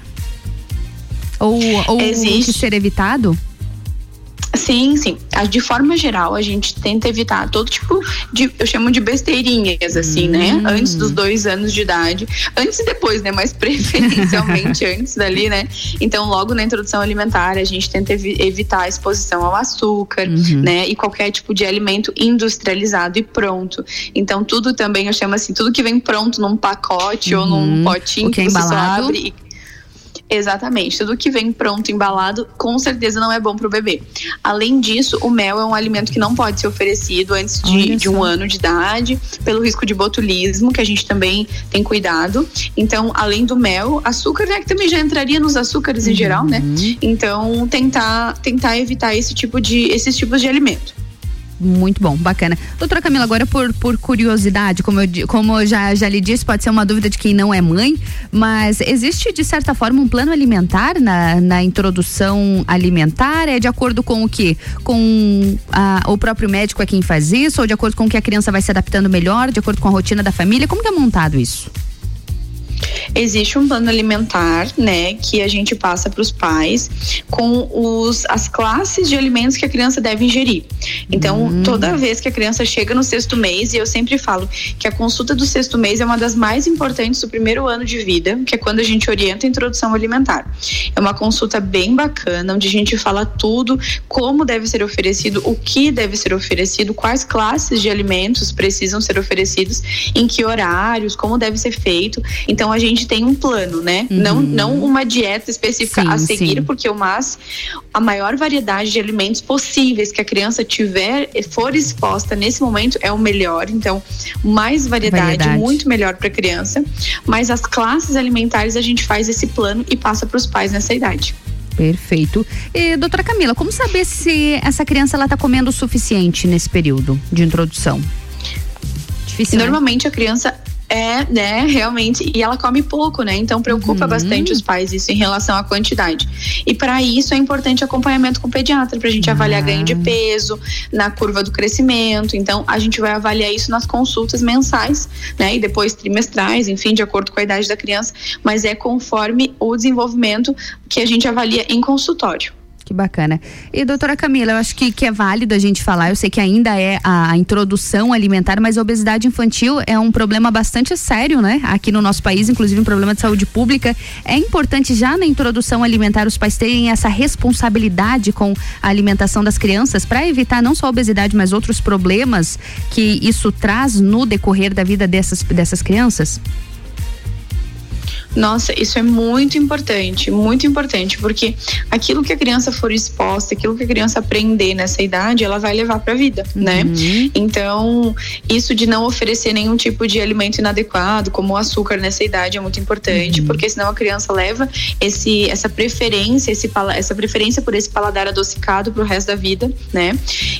Ou, ou existe. que ser evitado? Sim, sim. De forma geral, a gente tenta evitar todo tipo de, eu chamo de besteirinhas, assim, né? hum. né? Antes dos dois anos de idade. Antes e depois, né? Mas preferencialmente antes dali, né? Então, logo na introdução alimentar, a gente tenta evi evitar a exposição ao açúcar, uhum. né? E qualquer tipo de alimento industrializado e pronto. Então, tudo também, eu chamo assim, tudo que vem pronto num pacote uhum. ou num uhum. potinho que, que é você embalado. só abre e Exatamente. Tudo que vem pronto, embalado, com certeza não é bom para o bebê. Além disso, o mel é um alimento que não pode ser oferecido antes de, de, um ano de idade, pelo risco de botulismo, que a gente também tem cuidado. Então, além do mel, açúcar, né, que também já entraria nos açúcares uhum. em geral, né? Uhum. Então, tentar, tentar evitar esse tipo de, esses tipos de alimento. Muito bom, bacana. Doutora Camila, agora por, por curiosidade, como eu, como eu já, já lhe disse, pode ser uma dúvida de quem não é mãe, mas existe de certa forma um plano alimentar na, na introdução alimentar? É de acordo com o que? Com a, o próprio médico é quem faz isso? Ou de acordo com o que a criança vai se adaptando melhor, de acordo com a rotina da família? Como que é montado isso? Existe um plano alimentar, né, que a gente passa para os pais com os, as classes de alimentos que a criança deve ingerir. Então, hum. toda vez que a criança chega no sexto mês, e eu sempre falo que a consulta do sexto mês é uma das mais importantes do primeiro ano de vida, que é quando a gente orienta a introdução alimentar. É uma consulta bem bacana, onde a gente fala tudo, como deve ser oferecido, o que deve ser oferecido, quais classes de alimentos precisam ser oferecidos, em que horários, como deve ser feito. Então, a gente tem um plano, né? Uhum. Não, não uma dieta específica sim, a seguir, sim. porque o MAS, a maior variedade de alimentos possíveis que a criança tiver, for exposta nesse momento, é o melhor. Então, mais variedade, variedade. muito melhor para a criança. Mas as classes alimentares a gente faz esse plano e passa para os pais nessa idade. Perfeito. E, doutora Camila, como saber se essa criança ela está comendo o suficiente nesse período de introdução? Difícil, né? Normalmente né? a criança é, né, realmente, e ela come pouco, né? Então preocupa uhum. bastante os pais isso em relação à quantidade. E para isso é importante acompanhamento com o pediatra para a gente avaliar ganho de peso na curva do crescimento. Então a gente vai avaliar isso nas consultas mensais, né? E depois trimestrais, enfim, de acordo com a idade da criança, mas é conforme o desenvolvimento que a gente avalia em consultório. Que bacana. E doutora Camila, eu acho que, que é válido a gente falar, eu sei que ainda é a, a introdução alimentar, mas a obesidade infantil é um problema bastante sério, né? Aqui no nosso país, inclusive um problema de saúde pública. É importante já na introdução alimentar os pais terem essa responsabilidade com a alimentação das crianças para evitar não só a obesidade, mas outros problemas que isso traz no decorrer da vida dessas, dessas crianças? Nossa, isso é muito importante, muito importante, porque aquilo que a criança for exposta, aquilo que a criança aprender nessa idade, ela vai levar para a vida, né? Uhum. né? Então, isso de não oferecer nenhum tipo de alimento inadequado, como o açúcar nessa idade, é muito importante, Uhum. porque senão a criança leva esse, essa preferência, esse, essa preferência por esse paladar adocicado pro resto da vida, né?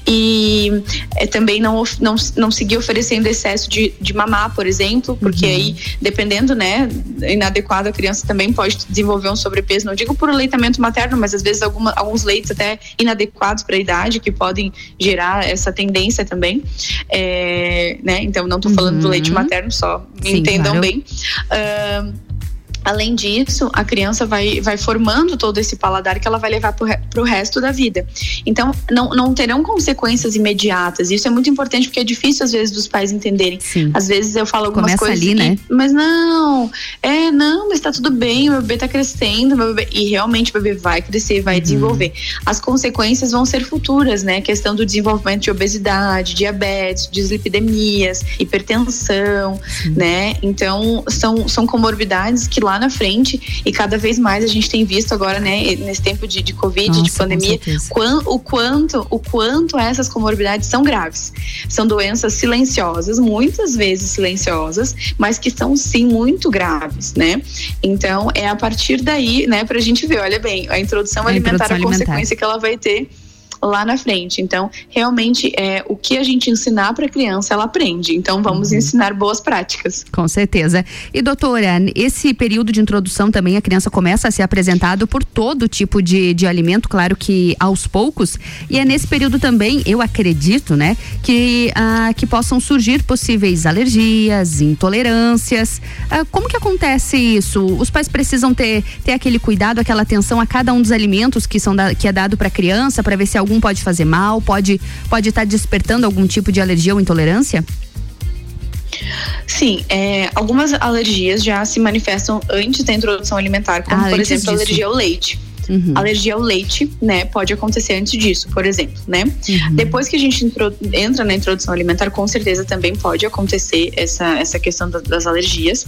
E é, também não, não, não seguir oferecendo excesso de, de mamar, por exemplo, porque Uhum. aí, dependendo, né, inadequado, a criança também pode desenvolver um sobrepeso, não digo por aleitamento materno, mas às vezes alguma, alguns leites até inadequados para a idade, que podem gerar essa tendência também, É, né? Então, não tô falando do leite materno só, me Uhum. Sim, entendam claro. bem. Ahn, Além disso, a criança vai, vai formando todo esse paladar que ela vai levar para o resto da vida. Então, não, não terão consequências imediatas. Isso é muito importante porque é difícil, às vezes, dos pais entenderem. Às vezes eu falo algumas Começa coisas. ali, e- né? Mas não, é, não, mas tá tudo bem, meu bebê tá crescendo, meu bebê, e realmente o bebê vai crescer, Uhum. vai desenvolver. As consequências vão ser futuras, né? Questão do desenvolvimento de obesidade, diabetes, dislipidemias, hipertensão, né? Então, são, são comorbidades que lá na frente, e cada vez mais a gente tem visto agora, né, nesse tempo de, de Covid, Nossa, de pandemia, quan- o quanto, o quanto essas comorbidades são graves. São doenças silenciosas, muitas vezes silenciosas, mas que são sim muito graves, né? Então é a partir daí, né, pra gente ver, olha bem, a introdução A alimentar, a alimentar. consequência que ela vai ter lá na frente. Então, realmente, é o que a gente ensinar para a criança, ela aprende. Então, vamos Uhum. ensinar boas práticas. Com certeza. E doutora, esse período de introdução também a criança começa a ser apresentado por todo tipo de, de alimento, claro que aos poucos. E é nesse período também, eu acredito, né, que, ah, que possam surgir possíveis alergias, intolerâncias. Ah, como que acontece isso? Os pais precisam ter, ter aquele cuidado, aquela atenção a cada um dos alimentos que, são da- que é dado para a criança, para ver se algum pode fazer mal, pode pode estar despertando algum tipo de alergia ou intolerância? Sim, é, algumas alergias já se manifestam antes da introdução alimentar, como Ah, por exemplo a disso. alergia ao leite. Alergia ao leite, né, pode acontecer antes disso, por exemplo, né? Depois que a gente entra na introdução alimentar, com certeza também pode acontecer essa, essa questão da- das alergias,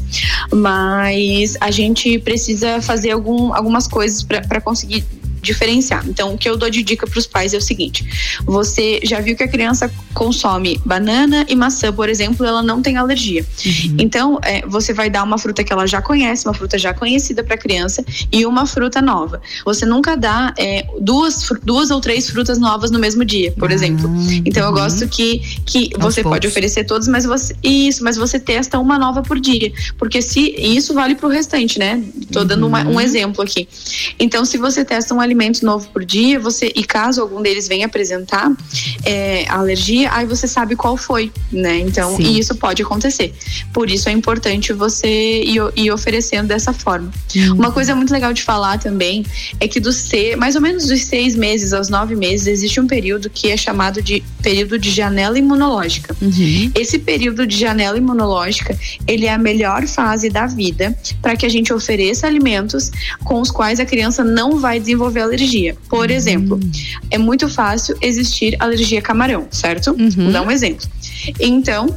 mas a gente precisa fazer algum, algumas coisas para conseguir diferenciar. Então, o que eu dou de dica para os pais é o seguinte: você já viu que a criança consome banana e maçã, por exemplo, ela não tem alergia. Então, é, você vai dar uma fruta que ela já conhece, uma fruta já conhecida para a criança e uma fruta nova. Você nunca dá é, duas, duas ou três frutas novas no mesmo dia, por exemplo. Então, eu gosto que, que Aos você pode oferecer todas, mas você isso, mas você testa uma nova por dia, porque se isso vale para o restante, né? Tô dando uma- um exemplo aqui. Então, se você testa um alimento novo por dia, você e caso algum deles venha apresentar é, alergia, aí você sabe qual foi, né? Então, Sim. e isso pode acontecer. Por isso é importante você ir, ir oferecendo dessa forma. Uhum. Uma coisa muito legal de falar também é que dos se- mais ou menos dos seis meses aos nove meses existe um período que é chamado de período de janela imunológica. Uhum. Esse período de janela imunológica, ele é a melhor fase da vida para que a gente ofereça alimentos com os quais a criança não vai desenvolver alergia. Por exemplo, é muito fácil existir alergia a camarão, certo? Vou dar um exemplo. Então,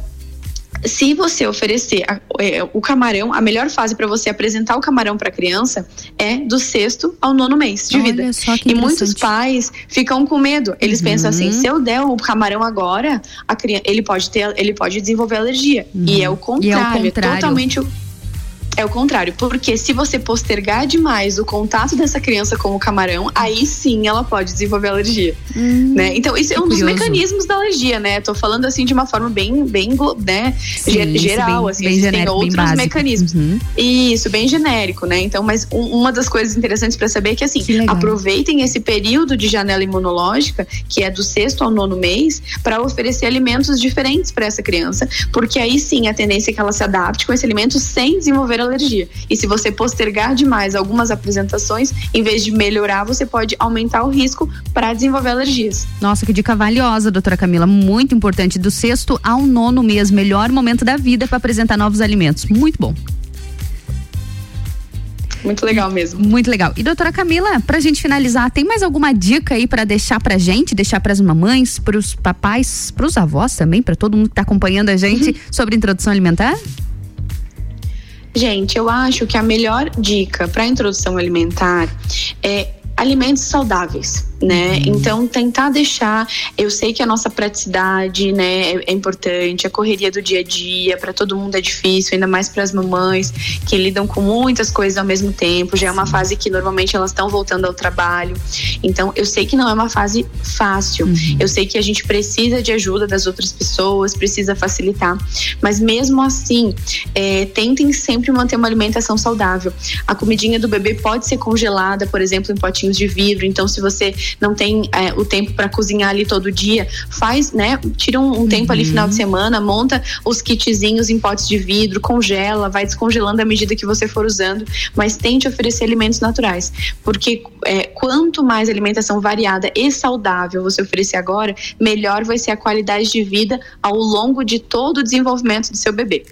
se você oferecer a- é, o camarão, a melhor fase para você apresentar o camarão para a criança é do sexto ao nono mês de Olha vida. e muitos pais ficam com medo. Eles Uhum. pensam assim: se eu der o camarão agora, a criança, ele pode ter, ele pode desenvolver alergia. E é o contrário, é contrário. totalmente o é o contrário, porque se você postergar demais o contato dessa criança com o camarão, aí sim ela pode desenvolver alergia, né? Então isso é que um dos mecanismos da alergia, né? Tô falando assim de uma forma bem, bem, né? Sim, geral, bem- assim, bem genérico, bem outros básico. mecanismos. Uhum. Isso, bem genérico, né? Então, mas um- uma das coisas interessantes para saber é que assim, legal. aproveitem esse período de janela imunológica, que é do sexto ao nono mês, para oferecer alimentos diferentes para essa criança, porque aí sim a tendência é que ela se adapte com esse alimento sem desenvolver alergia. E se você postergar demais algumas apresentações, em vez de melhorar, você pode aumentar o risco para desenvolver alergias. Nossa, que dica valiosa, doutora Camila. Muito importante. Do sexto ao nono mês, melhor momento da vida para apresentar novos alimentos. Muito bom. Muito legal mesmo. Muito legal. E doutora Camila, pra gente finalizar, tem mais alguma dica aí para deixar pra gente, deixar pras mamães, pros papais, pros avós também, pra todo mundo que tá acompanhando a gente sobre introdução alimentar? Gente, eu acho que a melhor dica para introdução alimentar é alimentos saudáveis né? Uhum. Então tentar deixar, eu sei que a nossa praticidade, né, é, é importante, a correria do dia a dia para todo mundo é difícil, ainda mais para as mamães que lidam com muitas coisas ao mesmo tempo. Já é uma fase que normalmente elas estão voltando ao trabalho. Então eu sei que não é uma fase fácil. Uhum. Eu sei que a gente precisa de ajuda das outras pessoas, precisa facilitar, mas mesmo assim, é, tentem sempre manter uma alimentação saudável. A comidinha do bebê pode ser congelada, por exemplo, em potinhos de vidro. Então se você não tem é, o tempo para cozinhar ali todo dia, faz, né? Tira um, um tempo ali final de uhum. semana, monta os kitzinhos em potes de vidro, congela, vai descongelando à medida que você for usando, mas tente oferecer alimentos naturais, porque é, quanto mais alimentação variada e saudável você oferecer agora, melhor vai ser a qualidade de vida ao longo de todo o desenvolvimento do seu bebê.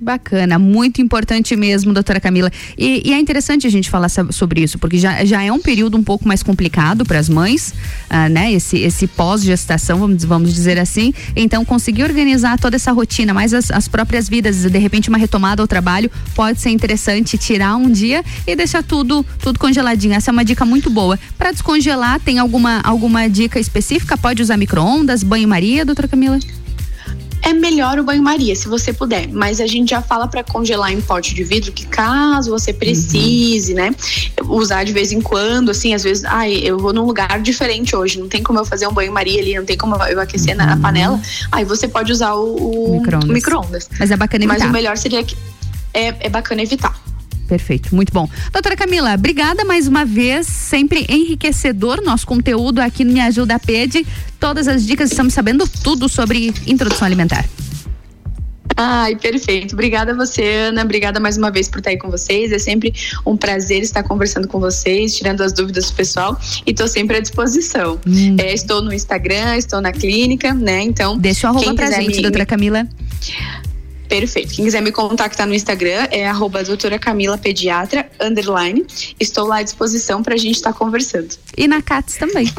Bacana, muito importante mesmo, doutora Camila. E, e, é interessante a gente falar sobre isso, porque já, já é um período um pouco mais complicado para as mães, ah, né? Esse, esse pós-gestação, vamos, vamos dizer assim. Então, conseguir organizar toda essa rotina, mais as, as próprias vidas, de repente uma retomada ao trabalho, pode ser interessante tirar um dia e deixar tudo, tudo congeladinho. Essa é uma dica muito boa. Para descongelar, tem alguma, alguma dica específica? Pode usar micro-ondas, banho-maria, doutora Camila? É melhor o banho-maria, se você puder. Mas a gente já fala para congelar em pote de vidro que caso você precise, uhum. né, usar de vez em quando, assim, às vezes, ai, eu vou num lugar diferente hoje, não tem como eu fazer um banho-maria ali, não tem como eu aquecer uhum. na, panela. Aí você pode usar o, o micro-ondas. Micro Mas é bacana evitar. Mas o melhor seria que é, é bacana evitar. Perfeito, muito bom. Doutora Camila, obrigada mais uma vez, sempre enriquecedor nosso conteúdo aqui no Me Ajuda Pede. Todas as dicas, estamos sabendo tudo sobre introdução alimentar. Ai, perfeito. Obrigada a você, Ana. Obrigada mais uma vez por estar aí com vocês. É sempre um prazer estar conversando com vocês, tirando as dúvidas do pessoal e estou sempre à disposição. Hum. É, estou no Instagram, estou na clínica, né? Então. Deixa o arroba pra gente, me... doutora Camila. Perfeito. Quem quiser me contactar no Instagram é arroba doutora Camila Pediatra, underline. Estou lá à disposição para a gente estar tá conversando. E na CATS também.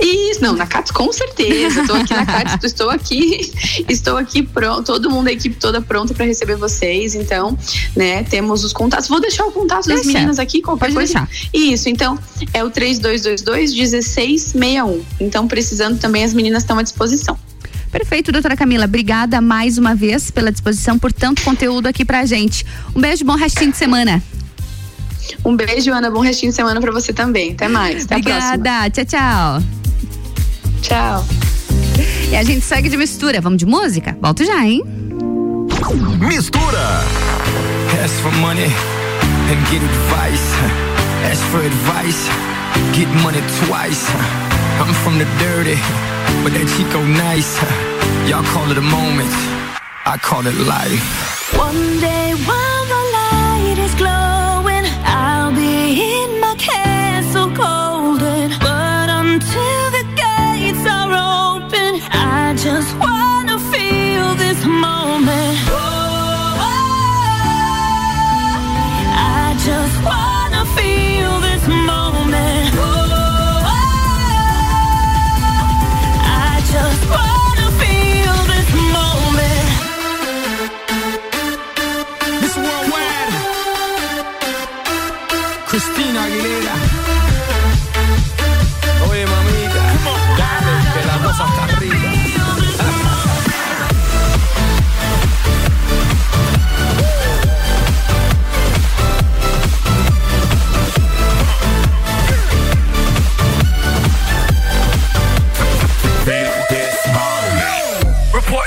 Isso, não, na CATS com certeza. Estou aqui na CATS, estou aqui, estou aqui pronto, todo mundo, a equipe toda pronta para receber vocês. Então, né, temos os contatos. Vou deixar o contato Deixa. das meninas aqui, qualquer Pode coisa. Deixar. Isso, então, é o 3222 1661. Então, precisando também, as meninas estão à disposição. Perfeito, doutora Camila. Obrigada mais uma vez pela disposição, por tanto conteúdo aqui pra gente. Um beijo, bom restinho de semana. Um beijo, Ana. Bom restinho de semana para você também. Até mais. Até Obrigada. Tchau, tchau. Tchau. E a gente segue de mistura. Vamos de música? Volto já, hein? Mistura. Ask for money and get advice. Ask for advice. Get money twice. I'm from the dirty. But that Chico nice. Y'all call it a moment, I call it life. One day while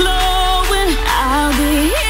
glowing, I'll be in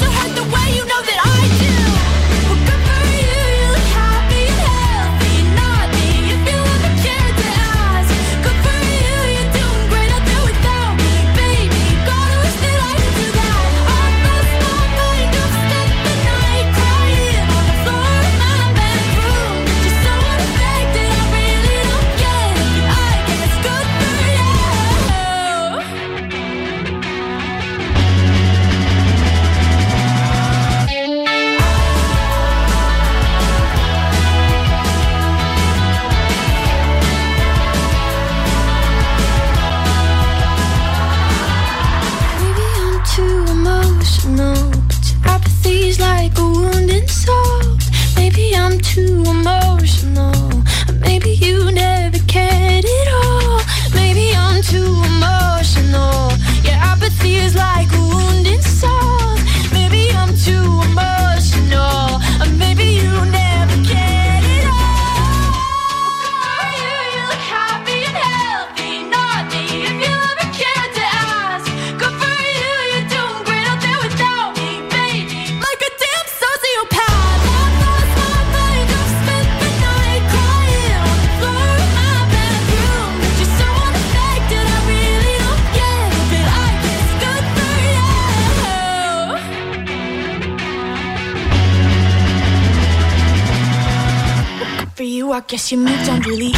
too emotional, maybe you never cared guess you moved on really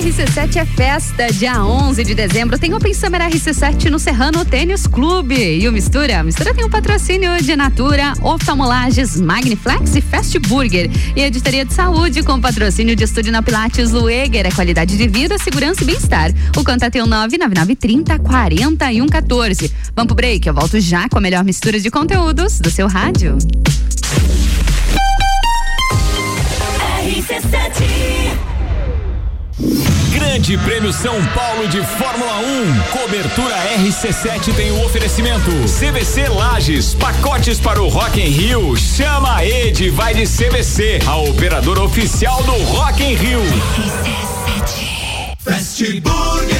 RC7 é festa, dia 11 de dezembro. Tem Open Summer RC7 no Serrano Tênis Clube. E o Mistura? Mistura tem o um patrocínio de Natura, Oftalmolages, Magniflex e Fast Burger. E Editoria de Saúde com patrocínio de Estúdio na Pilates Lueger. É qualidade de vida, segurança e bem-estar. O contato é o 99930 4114. Vamos pro break. Eu volto já com a melhor mistura de conteúdos do seu rádio. Grande Prêmio São Paulo de Fórmula 1. Cobertura RC7 tem o oferecimento. CVC Lages, pacotes para o Rock in Rio. Chama a Ed. vai de CVC, a operadora oficial do Rock in Rio. Fast Burger.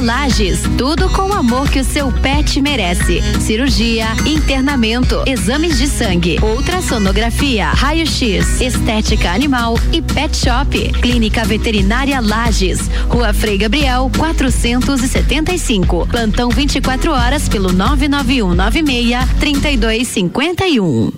Lages, tudo com o amor que o seu pet merece. Cirurgia, internamento, exames de sangue, ultrassonografia, raio-x, estética animal e pet shop. Clínica Veterinária Lages, Rua Frei Gabriel, 475. Plantão 24 horas pelo 991 96 3251.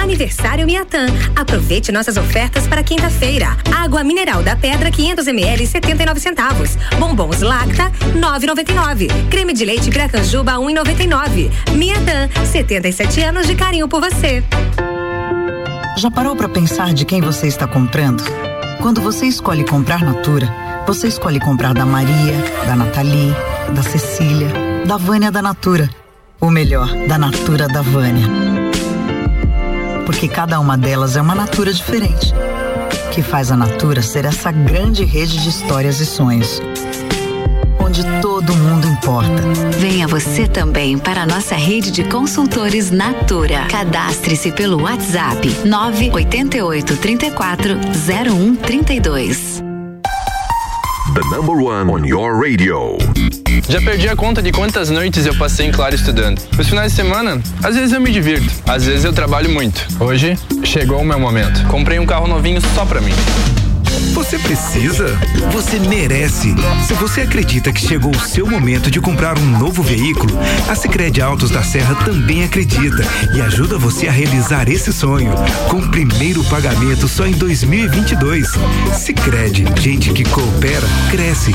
Aniversário Miatã. Aproveite nossas ofertas para quinta-feira. Água mineral da pedra 500 ml 79 centavos. Bombons Lacta 9,99. Creme de leite Piracanjuba 1,99. Miatã, 77 anos de carinho por você. Já parou para pensar de quem você está comprando? Quando você escolhe comprar Natura, você escolhe comprar da Maria, da Nathalie, da Cecília, da Vânia da Natura. O melhor, da Natura da Vânia. Porque cada uma delas é uma Natura diferente. Que faz a Natura ser essa grande rede de histórias e sonhos. Onde todo mundo importa. Venha você também para a nossa rede de consultores Natura. Cadastre-se pelo WhatsApp 988 34 0132. The number one on your radio. Já perdi a conta de quantas noites eu passei em claro estudando. Os finais de semana, às vezes eu me divirto, às vezes eu trabalho muito. Hoje, chegou o meu momento. Comprei um carro novinho só pra mim. Você precisa? Você merece. Se você acredita que chegou o seu momento de comprar um novo veículo, a Sicredi Autos da Serra também acredita e ajuda você a realizar esse sonho com o primeiro pagamento só em 2022. Sicredi, gente que coopera cresce.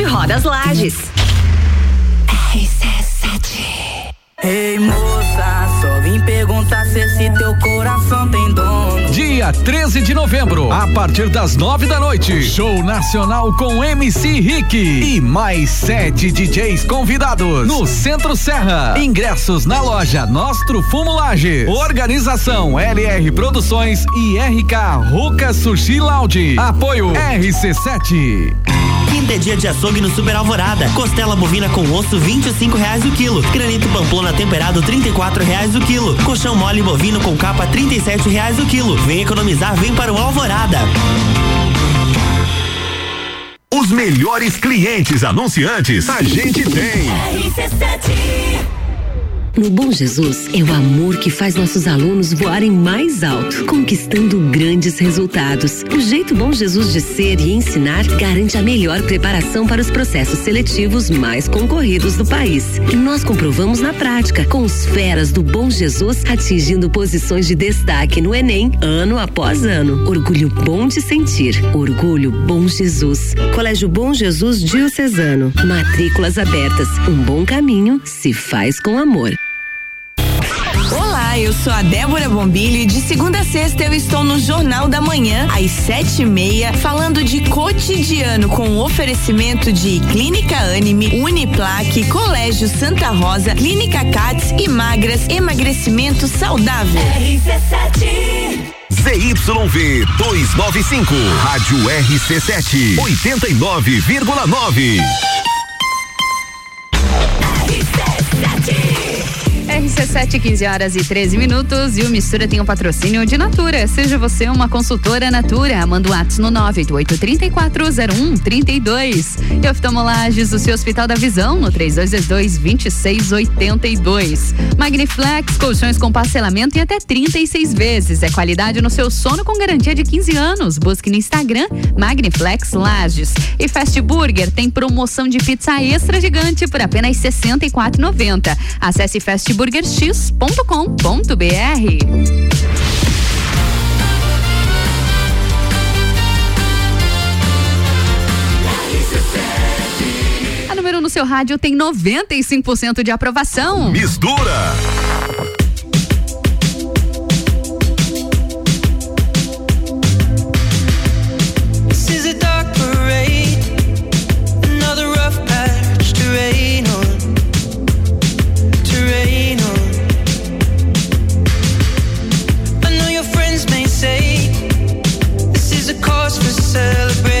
Rodas Lages. Ei moça, só vim perguntar se esse teu coração tem dono. Dia 13 de novembro, a partir das nove da noite, show nacional com MC Rick e mais sete DJs convidados no Centro Serra. Ingressos na loja Nostro Fumo Lages. Organização LR Produções e RK Ruca Sushi Lounge. Apoio RC7. Quinta é dia de açougue no Super Alvorada. Costela bovina com osso, vinte e cinco reais o quilo. Granito pamplona temperado, trinta e quatro reais o quilo. Colchão mole bovino com capa, trinta e sete reais o quilo. Vem economizar, vem para o Alvorada. Os melhores clientes anunciantes a gente tem. No Bom Jesus é o amor que faz nossos alunos voarem mais alto, conquistando grandes resultados. O jeito Bom Jesus de ser e ensinar garante a melhor preparação para os processos seletivos mais concorridos do país. E nós comprovamos na prática, com os feras do Bom Jesus atingindo posições de destaque no Enem, ano após ano. Orgulho bom de sentir. Orgulho Bom Jesus. Colégio Bom Jesus Diocesano. Matrículas abertas. Um bom caminho se faz com amor. Olá, eu sou a Débora Bombilho e de segunda a sexta eu estou no Jornal da Manhã, às sete e meia, falando de cotidiano com oferecimento de Clínica Anime, Uniplaque, Colégio Santa Rosa, Clínica Cats e Magras, emagrecimento saudável. ZYV 295, Rádio RC7, 89,9. 7 15 horas e 13 minutos e o Mistura tem um patrocínio de Natura. Seja você uma consultora Natura, manda o um ato no 988340132. E oftalmolages, o seu Hospital da Visão, no 3222-2682. Magniflex, colchões com parcelamento em até 36 vezes. É qualidade no seu sono com garantia de 15 anos. Busque no Instagram Magniflex Lages. E Fast Burger tem promoção de pizza extra gigante por apenas R$ 64,90. Acesse fastburgerx.com.br. A número no seu rádio tem 95% de aprovação. Mistura. celebrate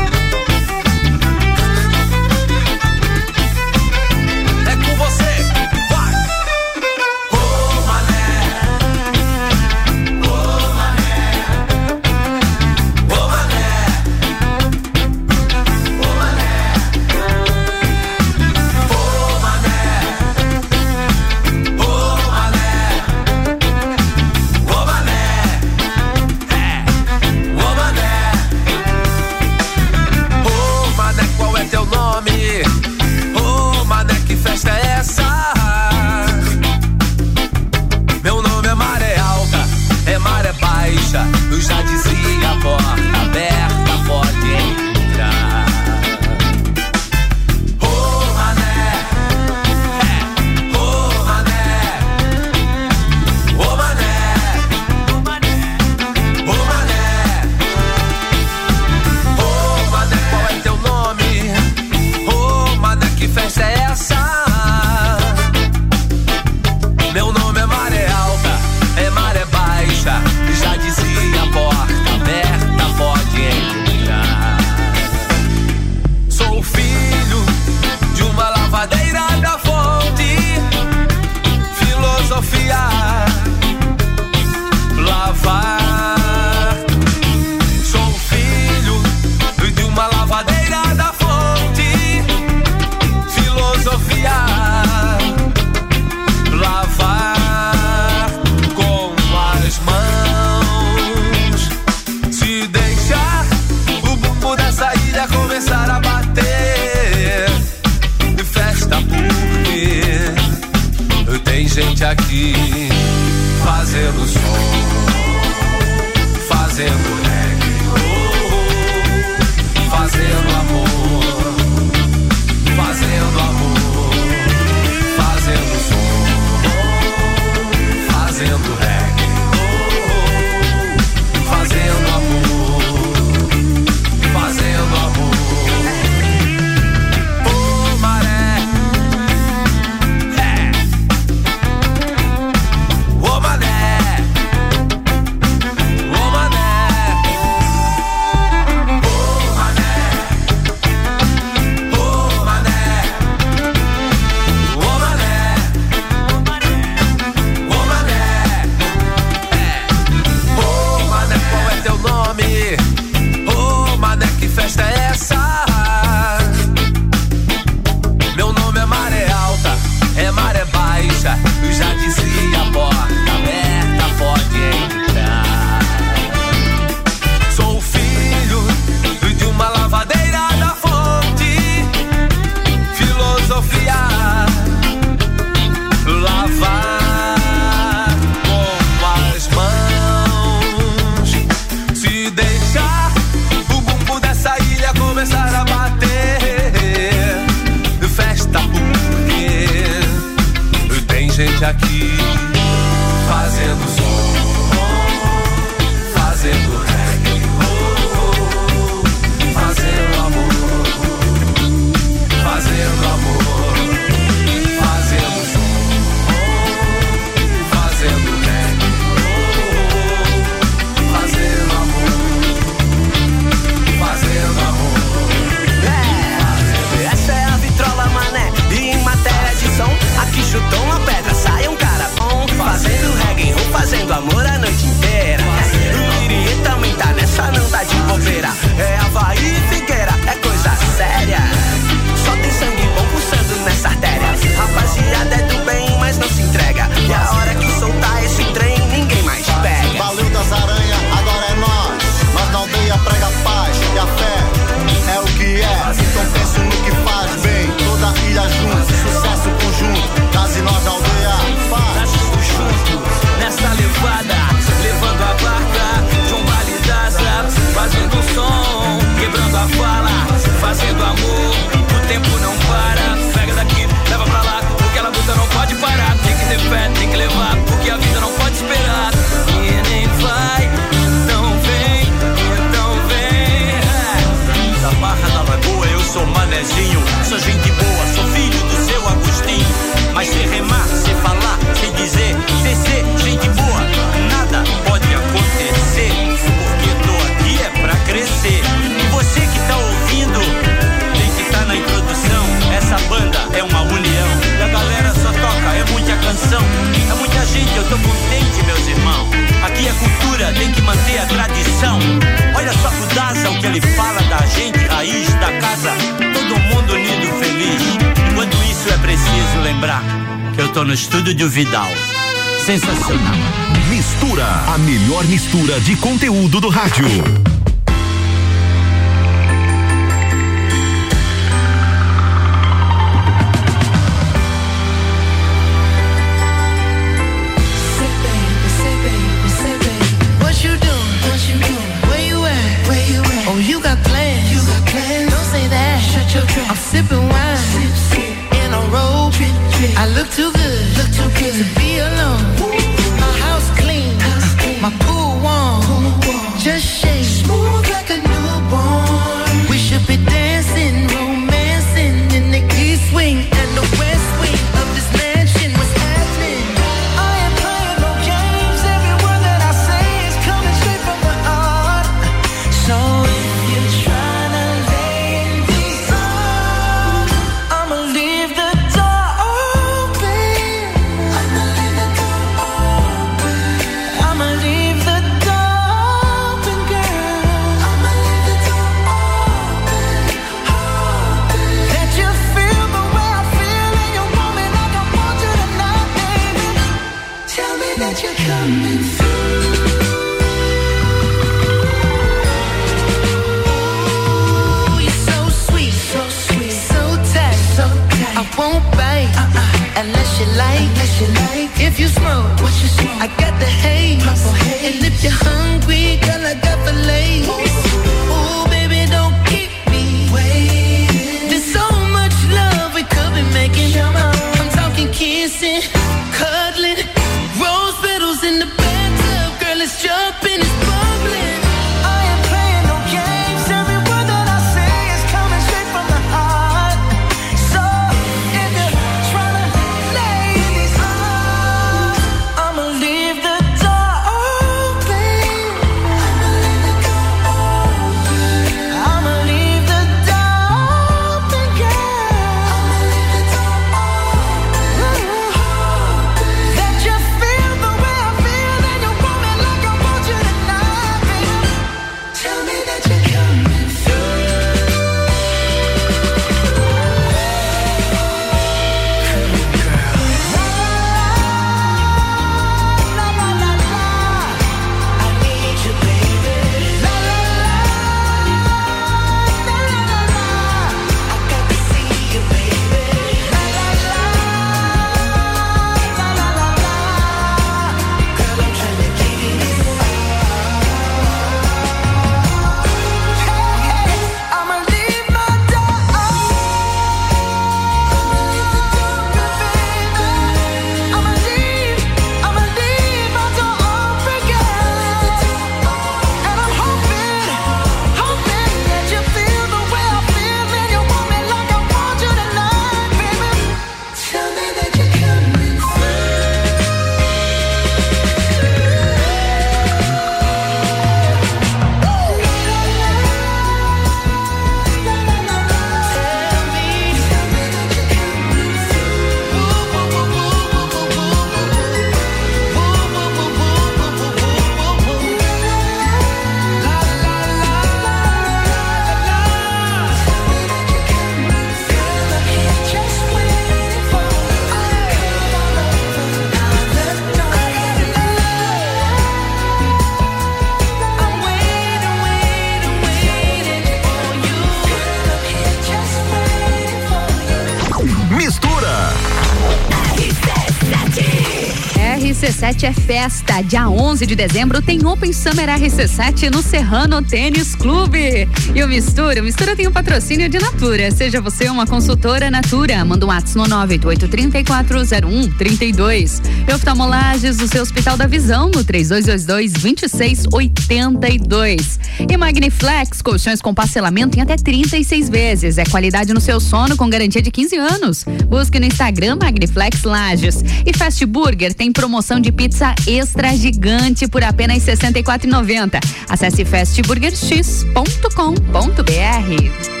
RC7 é festa. Dia 11 de dezembro tem Open Summer RC7 no Serrano Tênis Clube. E o Mistura, o Mistura tem o patrocínio de Natura. Seja você uma consultora Natura, manda um WhatsApp no 988-340132. E oftalmolages do seu Hospital da Visão no 3222-2682. E Magniflex, colchões com parcelamento em até 36 vezes. É qualidade no seu sono com garantia de 15 anos. Busque no Instagram Magniflex Lages. E Fast Burger tem promoção de pizza extra gigante por apenas R$ 64,90. Acesse fastburgerx.com.br.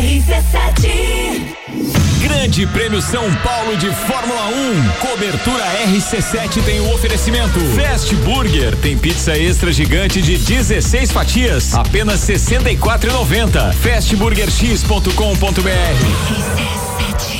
RC7 Grande Prêmio São Paulo de Fórmula 1. Cobertura RC7 tem o oferecimento. Fast Burger tem pizza extra gigante de 16 fatias, apenas R$ 64,90. Fastburgerx.com.br.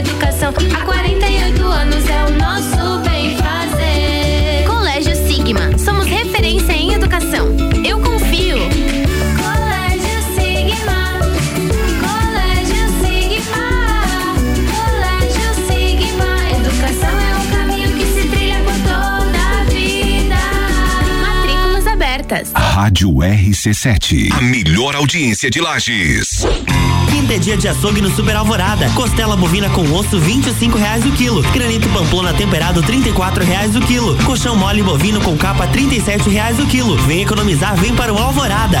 educação, Rádio RC7. A melhor audiência de Lages. Quinta é dia de açougue no Super Alvorada. Costela bovina com osso, vinte e reais o quilo. Granito pamplona temperado, trinta e reais o quilo. Colchão mole bovino com capa, trinta e reais o quilo. Vem economizar, vem para o Alvorada.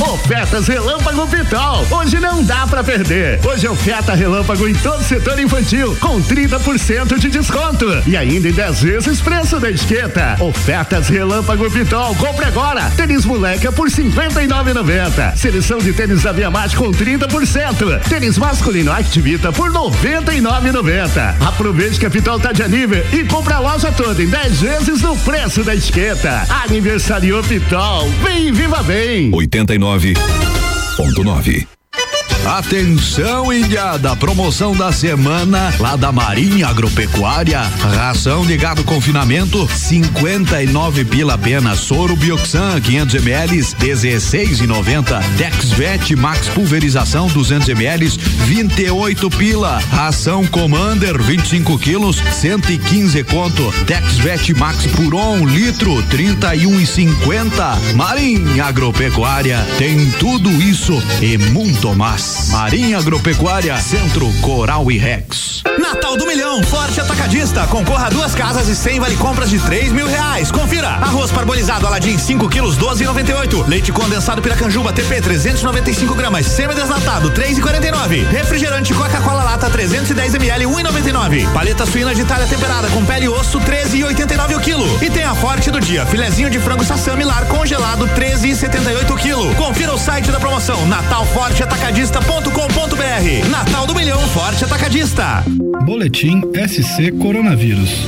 Ofertas Relâmpago Pitol. Hoje não dá pra perder. Hoje é oferta Relâmpago em todo setor infantil, com 30% de desconto. E ainda em 10 vezes preço da etiqueta. Ofertas Relâmpago Pitol. Compre agora. Tênis moleca por R$ 59,90. Seleção de tênis da Via Mate com 30%. Tênis masculino Activita por R$ 99,90. Aproveite que a Pitol tá de nível e compre a loja toda em 10 vezes no preço da etiqueta. Aniversário Pitol. Vem viva bem. 89.9. Atenção, ilhada! Promoção da semana lá da Marinha Agropecuária. Ração de gado confinamento, 59 pila apenas. Soro Bioxan, 500 ml, 16,90. Texvet Max Pulverização, 200 ml, 28 pila. Ração Commander, 25 quilos, 115 conto. Texvet Max Puron, litro, 31,50. Marinha Agropecuária tem tudo isso e muito mais. Marinha Agropecuária, Centro Coral e Rex. Natal do Milhão, Forte Atacadista. Concorra a duas casas e cem vale compras de três mil reais. Confira. Arroz parbolizado Aladim 5 quilos 12,98. Leite condensado Piracanjuba TP 395 gramas. Semi-desnatado 3,49. Refrigerante Coca-Cola lata 310 ml 1,99. Paleta suína de talha temperada com pele e osso 13,89 o quilo. E tem a Forte do dia, filezinho de frango sassami lar congelado 13,78 o quilo. Confira o site da promoção natalforteatacadista.com.br. Natal do Milhão Forte Atacadista. Boletim SC Coronavírus.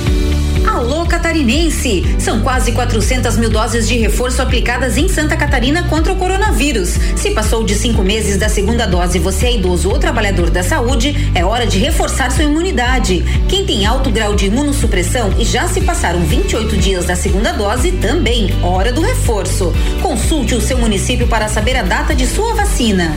Alô Catarinense! São quase 400 mil doses de reforço aplicadas em Santa Catarina contra o coronavírus. Se passou de cinco meses da segunda dose e você é idoso ou trabalhador da saúde, é hora de reforçar sua imunidade. Quem tem alto grau de imunossupressão e já se passaram 28 dias da segunda dose, também hora do reforço. Consulte o seu município para saber a data de sua vacina.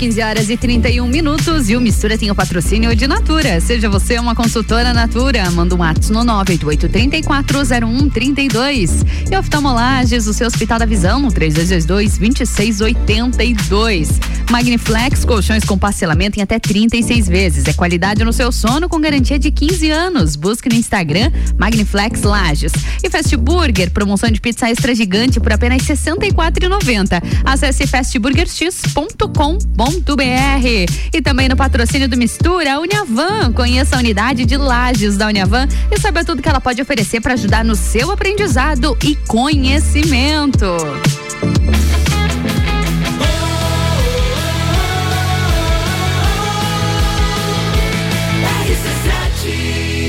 15 horas e 31 minutos. E o Mistura tem o patrocínio de Natura. Seja você uma consultora Natura. Manda um ato no 988-340132. E oftalmolages, o seu Hospital da Visão, no 3222-2682. Magniflex, colchões com parcelamento em até 36 vezes. É qualidade no seu sono com garantia de 15 anos. Busque no Instagram Magniflex Lages. E Fast Burger, promoção de pizza extra gigante por apenas R$ 64,90. Acesse fastburgerx.com uniavan.com.br e também no patrocínio do Mistura, a Uniavan. Conheça a unidade de lajes da Uniavan e saiba tudo que ela pode oferecer para ajudar no seu aprendizado e conhecimento.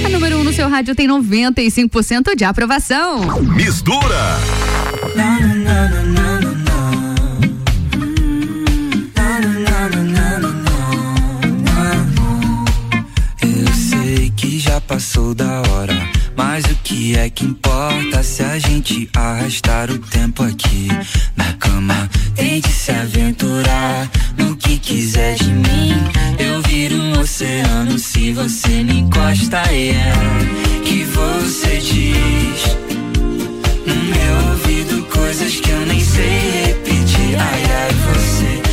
A número 1 um no seu rádio tem 95% de aprovação. Mistura. Eu passou da hora, mas o que é que importa se a gente arrastar o tempo aqui na cama? Tente se aventurar no que quiser de mim. Eu viro um oceano se você me encosta. E é que você diz no meu ouvido coisas que eu nem sei repetir. Ai, ai, você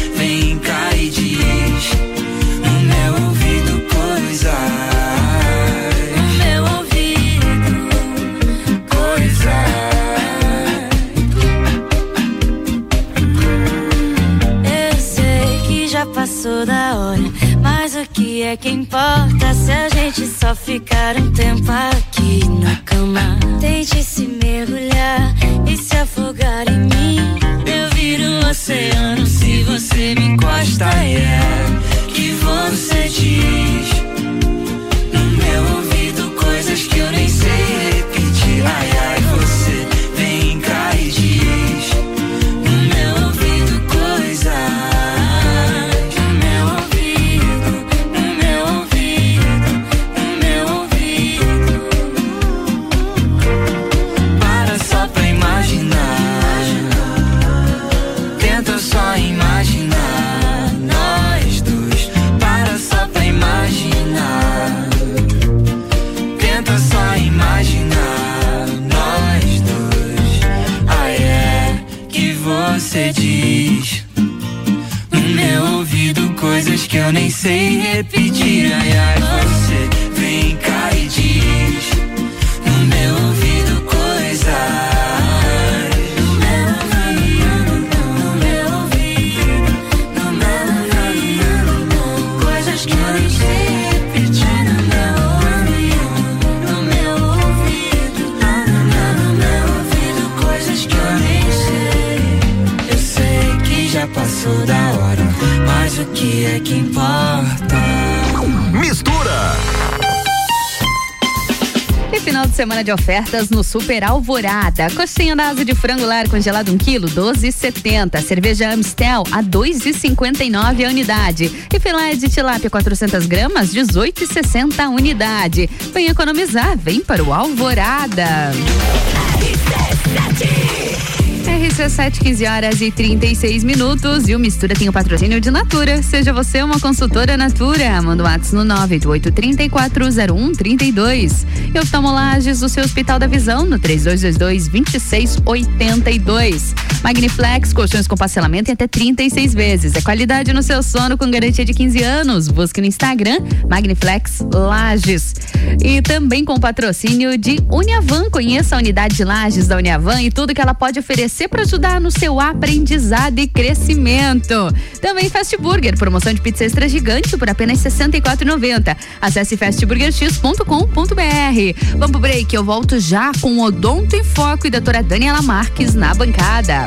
é que importa se a gente só ficar um tempo aqui na cama? Tente se mergulhar e se afogar em mim. Eu viro um oceano se você me encosta. E é que você diz no meu ouvido coisas que eu nem sei repetir. Ai, sei repetir. Ai ai que é que importa? Mistura. E final de semana de ofertas no Super Alvorada. Coxinha da asa de frango lar congelado 1 kg, 12,70. Cerveja Amstel a 2,59 a unidade. E filé de tilápia 400 gramas, 18,60 a unidade. Vem economizar, vem para o Alvorada. RC7, 15 horas e 36 minutos. E o Mistura tem o patrocínio de Natura. Seja você uma consultora Natura. Manda um WhatsApp no 988-340132. E oftalmolages do seu Hospital da Visão no 3222-2682. Magniflex, colchões com parcelamento em até 36 vezes. É qualidade no seu sono com garantia de 15 anos. Busque no Instagram Magniflex Lages. E também com patrocínio de Uniavan. Conheça a unidade de Lages da Uniavan e tudo que ela pode oferecer para ajudar no seu aprendizado e crescimento. Também Fast Burger, promoção de pizza extra gigante por apenas R$ 64,90. Acesse fastburgerx.com.br. Vamos pro break, eu volto já com Odonto em Foco e doutora Daniela Marques na bancada.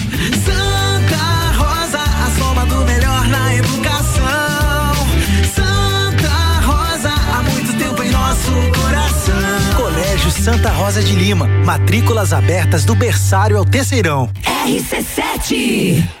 Santa Rosa de Lima. Matrículas abertas do berçário ao terceirão. RC7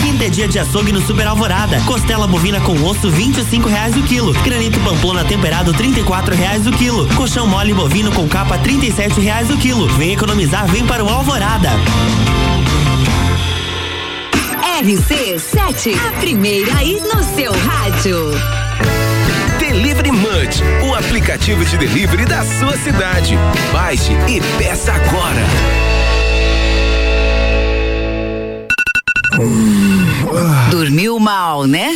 Quinta é dia de açougue no Super Alvorada. Costela bovina com osso, vinte e reais o quilo. Granito pamplona temperado, trinta e quatro reais o quilo. Colchão mole bovino com capa, trinta e sete reais o quilo. Vem economizar, vem para o Alvorada. RC7, a primeira aí no seu rádio. Delivery Munch, o aplicativo de delivery da sua cidade. Baixe e peça agora. Dormiu mal, né?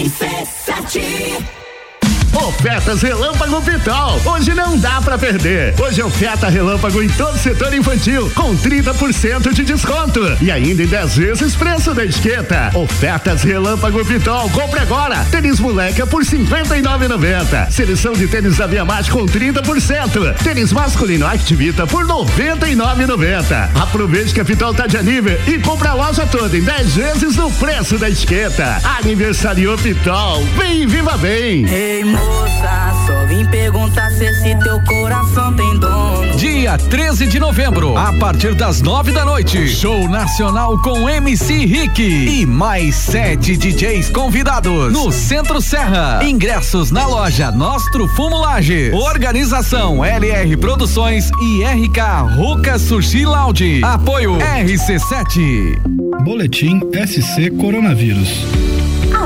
RC7 Ofertas Relâmpago Pitol. Hoje não dá pra perder. Hoje é oferta Relâmpago em todo setor infantil, com 30% de desconto. E ainda em 10 vezes preço da etiqueta. Ofertas Relâmpago Pitol. Compre agora. Tênis moleca por 59,90. Seleção de tênis da Via Mate com 30%. Tênis masculino Activita por 99,90. Aproveite que a Pitol tá de nível e compre a loja toda em 10 vezes no preço da etiqueta. Aniversário Pitol. Vem viva bem. Ei, moça, só vim perguntar se esse teu coração tem dono. Dia 13 de novembro, a partir das nove da noite, show nacional com MC Rick e mais sete DJs convidados no Centro Serra. Ingressos na loja Nostro Fumulage. Organização LR Produções e RK Ruca Sushi Lounge. Apoio RC7. Boletim SC Coronavírus.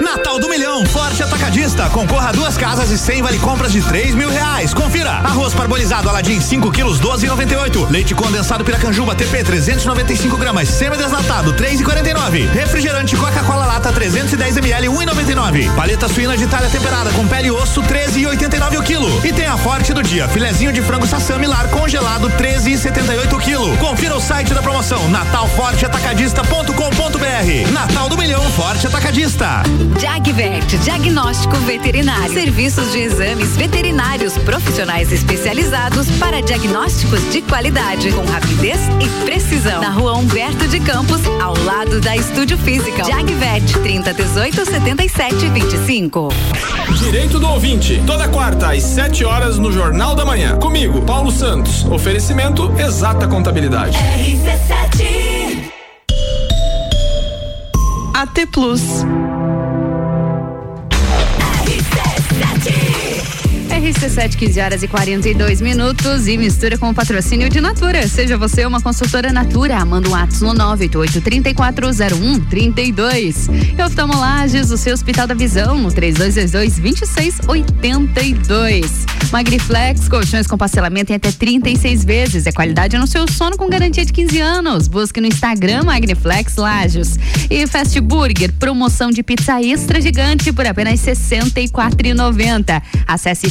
Natal do Milhão, Forte Atacadista. Concorra a duas casas e 100 vale compras de 3 mil reais. Confira. Arroz parbolizado Aladim 5 quilos 12,98. Leite condensado Piracanjuba TP 395 gramas. Semi-desnatado 3,49. Refrigerante Coca-Cola Lata 310 ml 1,99. Paleta suína de talha temperada com pele e osso 13,89 o quilo. E tem a Forte do dia. Filezinho de frango sassami lar congelado 13,78 o quilo. Confira o site da promoção natalforteatacadista.com.br. Natal do Milhão Forte Atacadista. Jagvet, diagnóstico veterinário. Serviços de exames veterinários profissionais especializados para diagnósticos de qualidade, com rapidez e precisão. Na rua Humberto de Campos, ao lado da Estúdio Física. Jagvet, 30 18 77 25. Direito do ouvinte, toda quarta às 7 horas no Jornal da Manhã. Comigo, Paulo Santos. Oferecimento Exata Contabilidade. RC7 AT Plus. Yeah. RC7, 15 horas e 42 minutos e mistura com o patrocínio de Natura. Seja você uma consultora Natura, manda um ato no 988-3401-32. E oftalmolages, o seu Hospital da Visão, no 3222-2682. Magriflex, colchões com parcelamento em até 36 vezes. É qualidade no seu sono com garantia de 15 anos. Busque no Instagram Magniflex Lages. E Fast Burger, promoção de pizza extra gigante por apenas R$ 64,90. Acesse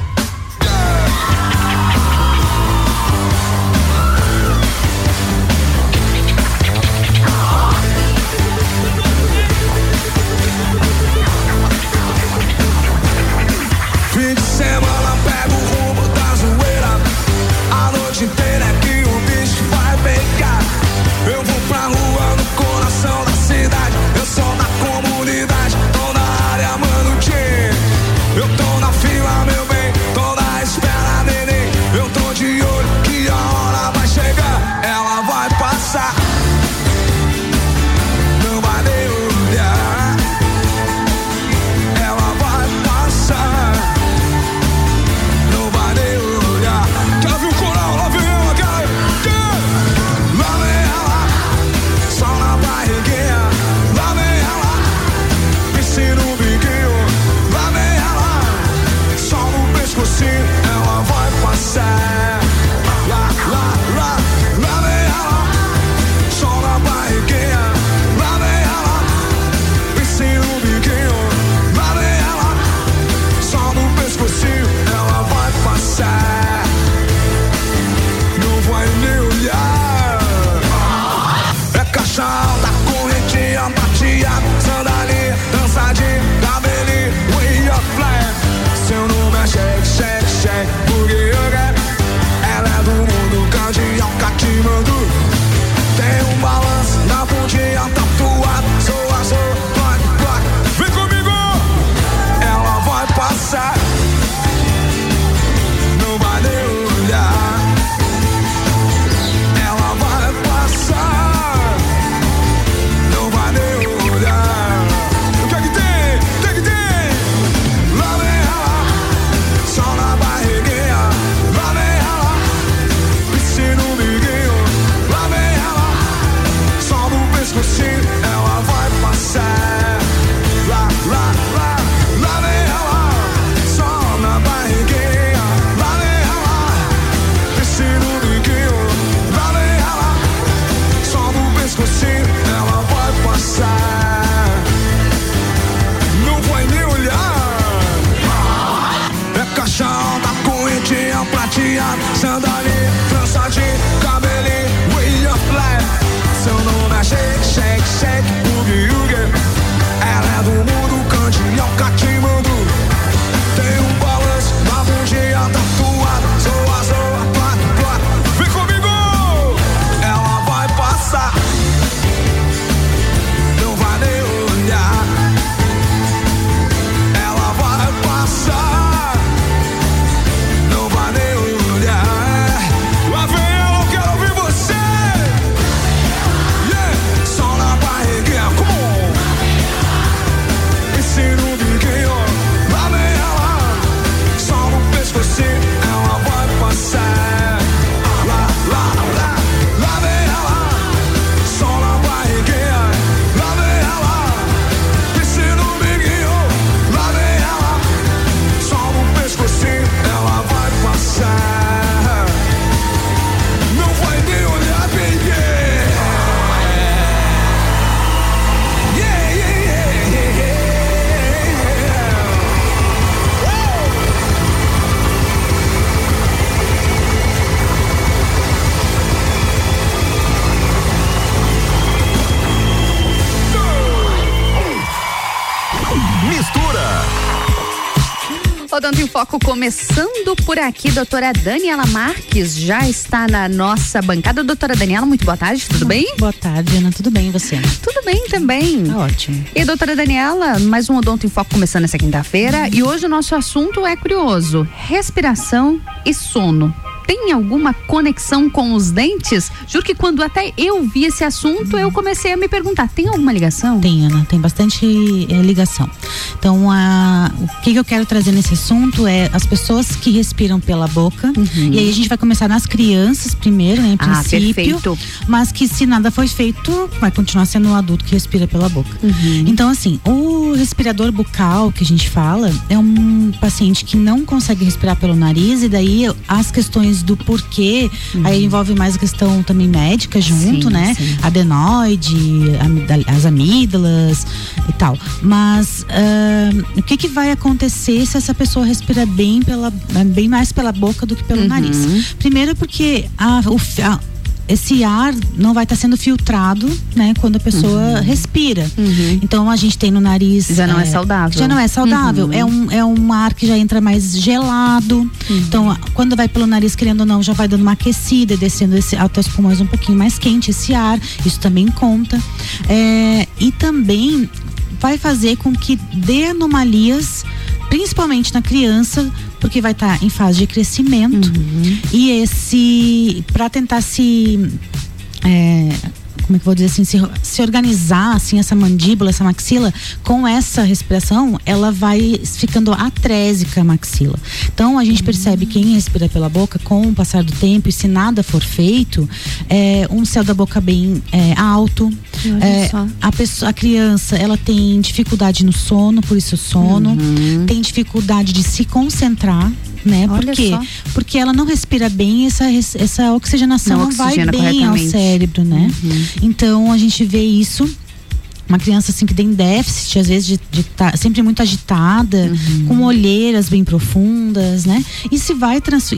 começando por aqui, doutora Daniela Marques já está na nossa bancada. Doutora Daniela, muito boa tarde, tudo bem? Boa tarde, Ana, tudo bem e você? Tudo bem também. Tá ótimo. E doutora Daniela, mais um Odonto em Foco começando essa quinta-feira e hoje o nosso assunto é curioso, respiração e sono. Tem alguma conexão com os dentes? Juro que quando até eu vi esse assunto, eu comecei a me perguntar, tem alguma ligação? Tem, Ana, tem bastante eh, ligação. Então, a, o que, que eu quero trazer nesse assunto é as pessoas que respiram pela boca. E aí a gente vai começar nas crianças primeiro, né, em Uhum. Ah, princípio. perfeito. Mas que se nada foi feito, vai continuar sendo um adulto que respira pela boca. Uhum. Então, assim, o respirador bucal que a gente fala é um paciente que não consegue respirar pelo nariz e daí as questões do porquê, aí envolve mais a questão também médica junto, Sim, né? sim. Adenoide, as amígdalas e tal. Mas ah, o que que vai acontecer se essa pessoa respira bem pela bem mais pela boca do que pelo Uhum. nariz? Primeiro porque a, o, a- esse ar não vai estar sendo filtrado, né, quando a pessoa respira. Então a gente tem no nariz Uhum. Já não é saudável. Já não é saudável. Uhum. É um é um ar que já entra mais gelado. Então a- quando vai pelo nariz querendo ou não já vai dando uma aquecida, e descendo esse, até os pulmões um pouquinho mais quente esse ar. Isso também conta. É, e também vai fazer com que dê anomalias, principalmente na criança, porque vai estar em fase de crescimento. E esse, para tentar se é, como é que eu vou dizer assim, se, se organizar assim essa mandíbula, essa maxila com essa respiração, ela vai ficando atrésica a maxila. Então a gente percebe quem respira pela boca com o passar do tempo e se nada for feito, é um céu da boca bem é, alto. É, a pessoa, a criança, ela tem dificuldade no sono, por isso o sono, tem dificuldade de se concentrar, né? Olha Por quê? só. Porque ela não respira bem, essa, essa oxigenação Não não, vai bem ao. Uhum. cérebro, né? Então a gente vê isso. Uma criança assim que tem déficit, às vezes, de estar sempre muito agitada, Uhum. com olheiras bem profundas, né? E se vai, trans,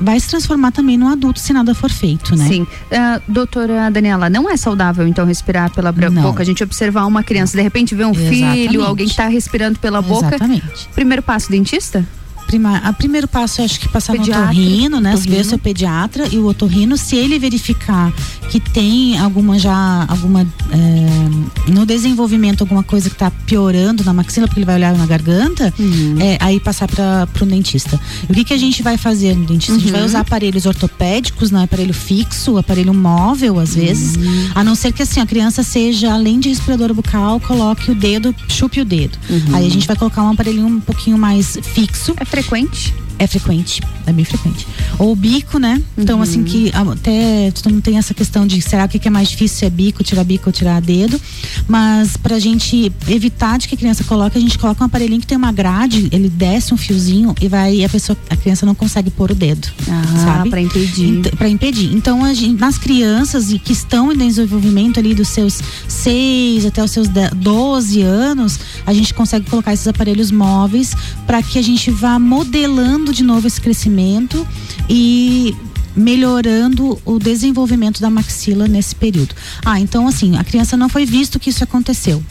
vai se transformar também num adulto se nada for feito, né? Sim. Ah, doutora Daniela, não é saudável então respirar pela Não. boca? A gente observar uma criança, de repente vê um Exatamente. filho, alguém que está respirando pela boca. Exatamente. Primeiro passo, dentista? Prima, a primeiro passo eu acho que passar Pediatra, no otorrino, né? otorrino. Ver o seu pediatra e o otorrino, se ele verificar que tem alguma já, alguma é, no desenvolvimento alguma coisa que está piorando na maxila, porque ele vai olhar na garganta, Uhum. é, aí passar para o dentista. E o que que a gente vai fazer no dentista? A gente vai Uhum. usar aparelhos ortopédicos, não aparelho fixo, aparelho móvel às vezes, Uhum. a não ser que assim a criança seja além de respirador bucal, coloque o dedo, chupe o dedo. Uhum. Aí a gente vai colocar um aparelhinho um pouquinho mais fixo. É frequente? É frequente, é bem frequente. Ou o bico, né? Então, assim, que até todo mundo tem essa questão de será que é mais difícil se é bico, tirar bico ou tirar dedo. Mas pra gente evitar de que a criança coloque, a gente coloca um aparelhinho que tem uma grade, ele desce um fiozinho e vai, e a pessoa, a criança não consegue pôr o dedo. Ah, sabe? pra impedir. Ent- para impedir. Então, a gente, nas crianças que estão em desenvolvimento ali dos seus 6 até os seus 10, 12 anos, a gente consegue colocar esses aparelhos móveis para que a gente vá modelando de novo esse crescimento e melhorando o desenvolvimento da maxila nesse período. Ah, então assim, a criança não foi visto que isso aconteceu.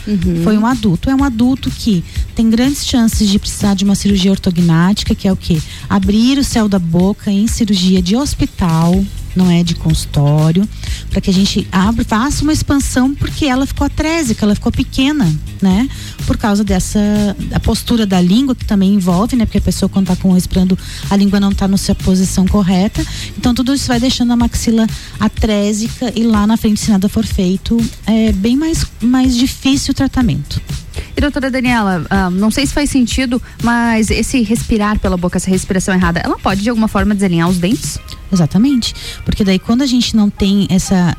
Foi um adulto. É um adulto que tem grandes chances de precisar de uma cirurgia ortognática, que é o quê? Abrir o céu da boca em cirurgia de hospital, não é de consultório, para que a gente abra, faça uma expansão, porque ela ficou atrésica, ela ficou pequena, né? Por causa dessa a postura da língua, que também envolve, né? Porque a pessoa quando está com respirando, a língua não está na sua posição correta. Então tudo isso vai deixando a maxila atrésica e lá na frente, se nada for feito, é bem mais, mais difícil o tratamento. E doutora Daniela, ah, não sei se faz sentido, mas esse respirar pela boca, essa respiração errada, ela pode de alguma forma desalinhar os dentes? Exatamente. Porque daí quando a gente não tem essa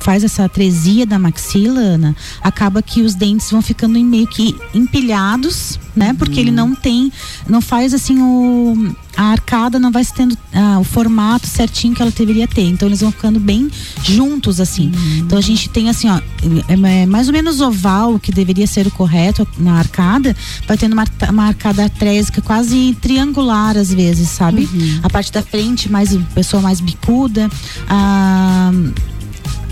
faz essa atresia da maxila, Ana, acaba que os dentes vão ficando em meio que empilhados, né? Porque ele não tem, não faz assim o a arcada não vai tendo ah, o formato certinho que ela deveria ter. Então eles vão ficando bem juntos assim. Então a gente tem assim, ó, é, é mais ou menos oval, que deveria ser o correto na arcada, vai tendo uma, uma arcada atrésica quase triangular às vezes, sabe? A parte da frente mais pessoa mais bicuda, a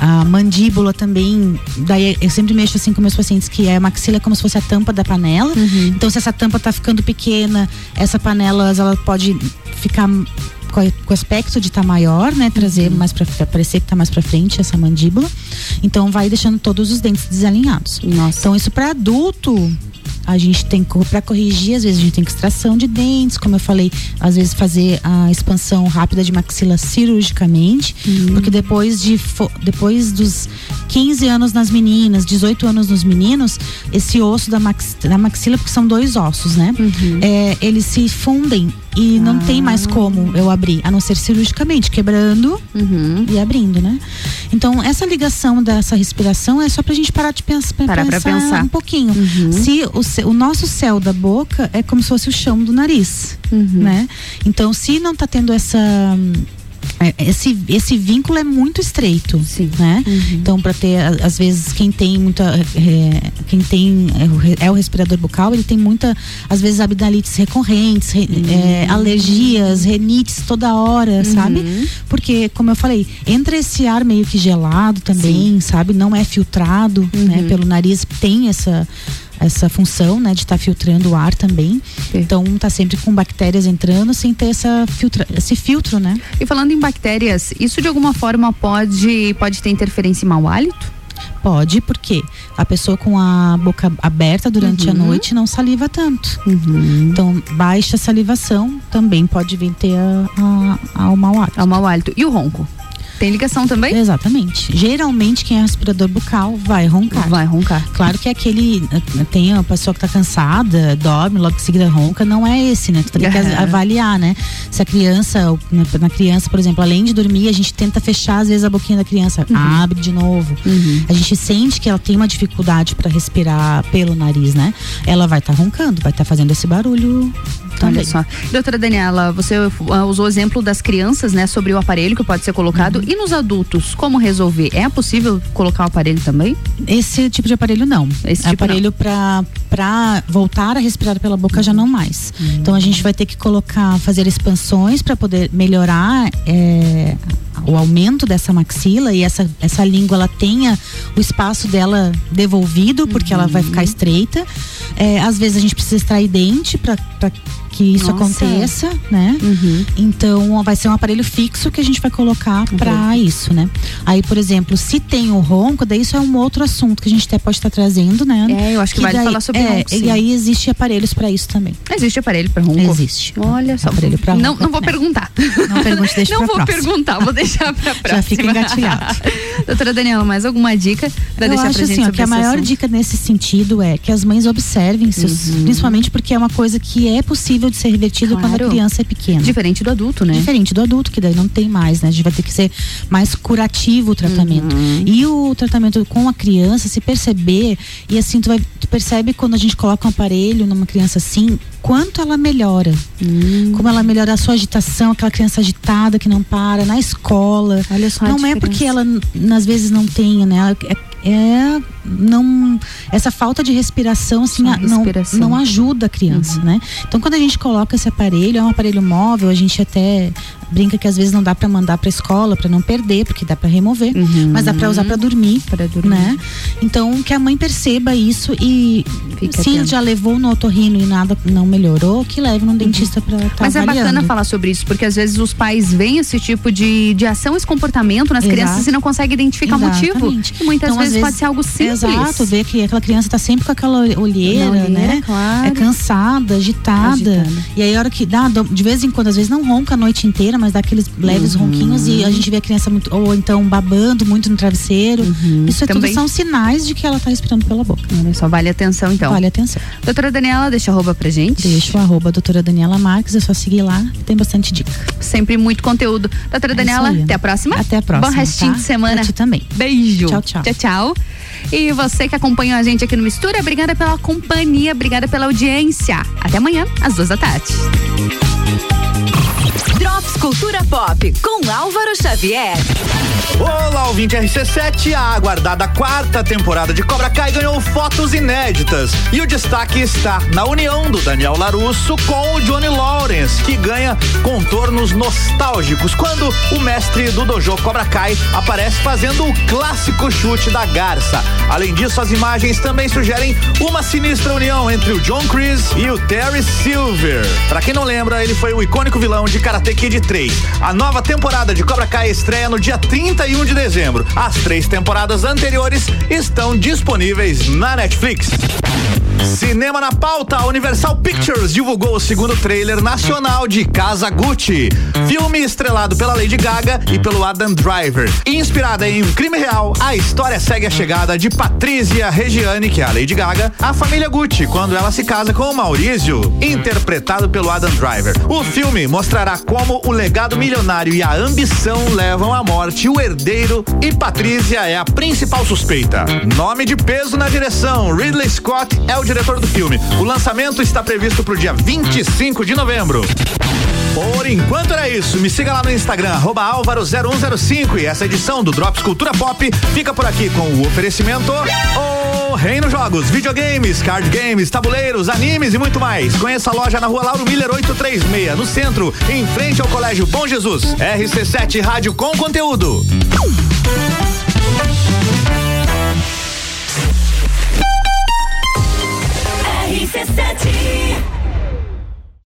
a mandíbula também. Daí eu sempre mexo assim com meus pacientes que é a maxila é como se fosse a tampa da panela. Então se essa tampa tá ficando pequena, essa panela ela pode ficar com o aspecto de estar maior, né? Trazer mais para parecer que tá mais para frente essa mandíbula. Então vai deixando todos os dentes desalinhados. Então isso para adulto a gente tem para corrigir, às vezes a gente tem que extração de dentes, como eu falei, às vezes fazer a expansão rápida de maxila cirurgicamente, porque depois de depois dos 15 anos nas meninas, 18 anos nos meninos, esse osso da, max, da maxila, porque são dois ossos, né? É, eles se fundem e não tem mais como eu abrir, a não ser cirurgicamente, quebrando e abrindo, né? Então, essa ligação dessa respiração é só pra gente parar de pensar, Parar pra pensar. um pouquinho. Se o, ce- o nosso céu da boca é como se fosse o chão do nariz, né? Então, se não tá tendo essa é, esse, esse vínculo é muito estreito, né? Então, para ter, às vezes, quem tem muita. é, quem tem. É o, é o respirador bucal, ele tem muita, às vezes, abdalites recorrentes, re- é, alergias, renites toda hora, sabe? Porque, como eu falei, entra esse ar meio que gelado também, sabe? Não é filtrado, né? Pelo nariz, tem essa essa função, né, de estar filtrando o ar também. Então, tá sempre com bactérias entrando sem ter essa filtra, esse filtro, né? E falando em bactérias, isso de alguma forma pode, pode ter interferência em mau hálito? Pode, porque a pessoa com a boca aberta durante a noite não saliva tanto. Então, baixa salivação também pode vir ter a, a- ao mau hálito. Ao mau hálito. E o ronco? Tem ligação também? Exatamente. Geralmente, quem é respirador bucal vai roncar. Vai roncar. Claro que aquele. Tem a pessoa que tá cansada, dorme, logo em seguida ronca, não é esse, né? Tu tem que avaliar, né? Se a criança, na, criança, por exemplo, além de dormir, a gente tenta fechar às vezes a boquinha da criança, abre de novo. A gente sente que ela tem uma dificuldade para respirar pelo nariz, né? Ela vai estar roncando, vai estar fazendo esse barulho. Também. Olha só. Doutora Daniela, você usou o exemplo das crianças, né, sobre o aparelho que pode ser colocado. Uhum. E nos adultos, como resolver? É possível colocar o aparelho também? Esse tipo de aparelho não. Esse tipo aparelho para para voltar a respirar pela boca já não mais. Hum. Então a gente vai ter que colocar, fazer expansões para poder melhorar é, o aumento dessa maxila e essa essa língua ela tenha o espaço dela devolvido porque ela vai Uhum. ficar estreita. É, às vezes a gente precisa extrair dente para que isso Nossa. aconteça, né? Então vai ser um aparelho fixo que a gente vai colocar para isso, né? Aí, por exemplo, se tem o ronco, daí isso é um outro assunto que a gente até pode estar trazendo, né? É, eu acho que vale daí- falar sobre é, ronco, sim. E aí existe aparelhos para isso também. Existe aparelho para ronco? Existe. Olha só. Aparelho pra não, ronco, não vou né? perguntar. Não pergunte, deixa Não vou próxima. perguntar, vou deixar pra próxima. Já fica engatilhado. Doutora Daniela, mais alguma dica Eu deixar acho pra gente assim, ó, que a maior assunto? dica nesse sentido é que as mães observem, seus, Uhum. principalmente porque é uma coisa que é possível de ser revertida quando a Claro. criança é pequena. Diferente do adulto, né? Diferente do adulto, que daí não tem mais, né? A gente vai ter que ser mais curativo o tratamento. Uhum. E o tratamento com a criança, se perceber, e assim, tu, vai, tu percebe quando a gente coloca um aparelho numa criança assim, quanto ela melhora. Hum. Como ela melhora a sua agitação, aquela criança agitada que não para, na escola. Olha só não é porque ela, às vezes, não tenha, né? Ela É, é não essa falta de respiração assim a- não, não ajuda a criança, Uhum. né? Então quando a gente coloca esse aparelho, é um aparelho móvel, a gente até brinca que às vezes não dá para mandar para escola para não perder, porque dá para remover, mas dá para usar para dormir, Pra dormir. né? Então que a mãe perceba isso e Fique se já levou no otorrino e nada não melhorou, que leve no dentista para estar Mas é avaliando. bacana falar sobre isso, porque às vezes os pais veem esse tipo de, de ação, esse comportamento nas Exato. crianças e não conseguem identificar o motivo. E muitas Então, às vezes, pode ser algo simples. Exato, ver que aquela criança tá sempre com aquela olheira, olheira, né? claro. É cansada, agitada. Agitada. E aí a hora que dá, de vez em quando, às vezes não ronca a noite inteira, mas dá aqueles leves Uhum. ronquinhos e a gente vê a criança muito, ou então babando muito no travesseiro. Isso é Uhum. Também. tudo são sinais de que ela tá respirando pela boca. Olha só, vale atenção então. Vale atenção. Doutora Daniela, deixa arroba pra gente. Deixa o arroba doutora Daniela Marques, é só seguir lá, tem bastante dica. Sempre muito conteúdo. Doutora É Daniela, até a próxima. Até a próxima, Bom restinho tá? de semana. Pra ti também. Beijo. Tchau, tchau. Tchau, tchau. now. E você que acompanha a gente aqui no Mistura, obrigada pela companhia, obrigada pela audiência. Até amanhã, às duas da tarde. Drops Cultura Pop com Álvaro Xavier. Olá, ouvinte RC7, a aguardada quarta temporada de Cobra Kai ganhou fotos inéditas. E o destaque está na união do Daniel Larusso com o Johnny Lawrence, que ganha contornos nostálgicos quando o mestre do dojo Cobra Kai aparece fazendo o clássico chute da garça. Além disso, as imagens também sugerem uma sinistra união entre o John Chris e o Terry Silver. Pra quem não lembra, ele foi o icônico vilão de Karate Kid 3. A nova temporada de Cobra Kai estreia no dia 31 de dezembro. As três temporadas anteriores estão disponíveis na Netflix. Cinema na pauta, Universal Pictures divulgou o segundo trailer nacional de Casa Gucci, filme estrelado pela Lady Gaga e pelo Adam Driver. Inspirada em um crime real, a história segue a chegada de Patrícia Regiane, que é a Lady Gaga, à família Gucci, quando ela se casa com o Maurício, interpretado pelo Adam Driver. O filme mostrará como o legado milionário e a ambição levam à morte o herdeiro e Patrícia é a principal suspeita. Nome de peso na direção, Ridley Scott é o diretor do filme. O lançamento está previsto para o dia 25 de novembro. Por enquanto era isso. Me siga lá no Instagram, Álvaro0105. E essa edição do Drops Cultura Pop fica por aqui com o oferecimento. O Reino Jogos, videogames, card games, tabuleiros, animes e muito mais. Conheça a loja na rua Lauro Miller 836, no centro, em frente ao Colégio Bom Jesus. RC7 Rádio com conteúdo. RC7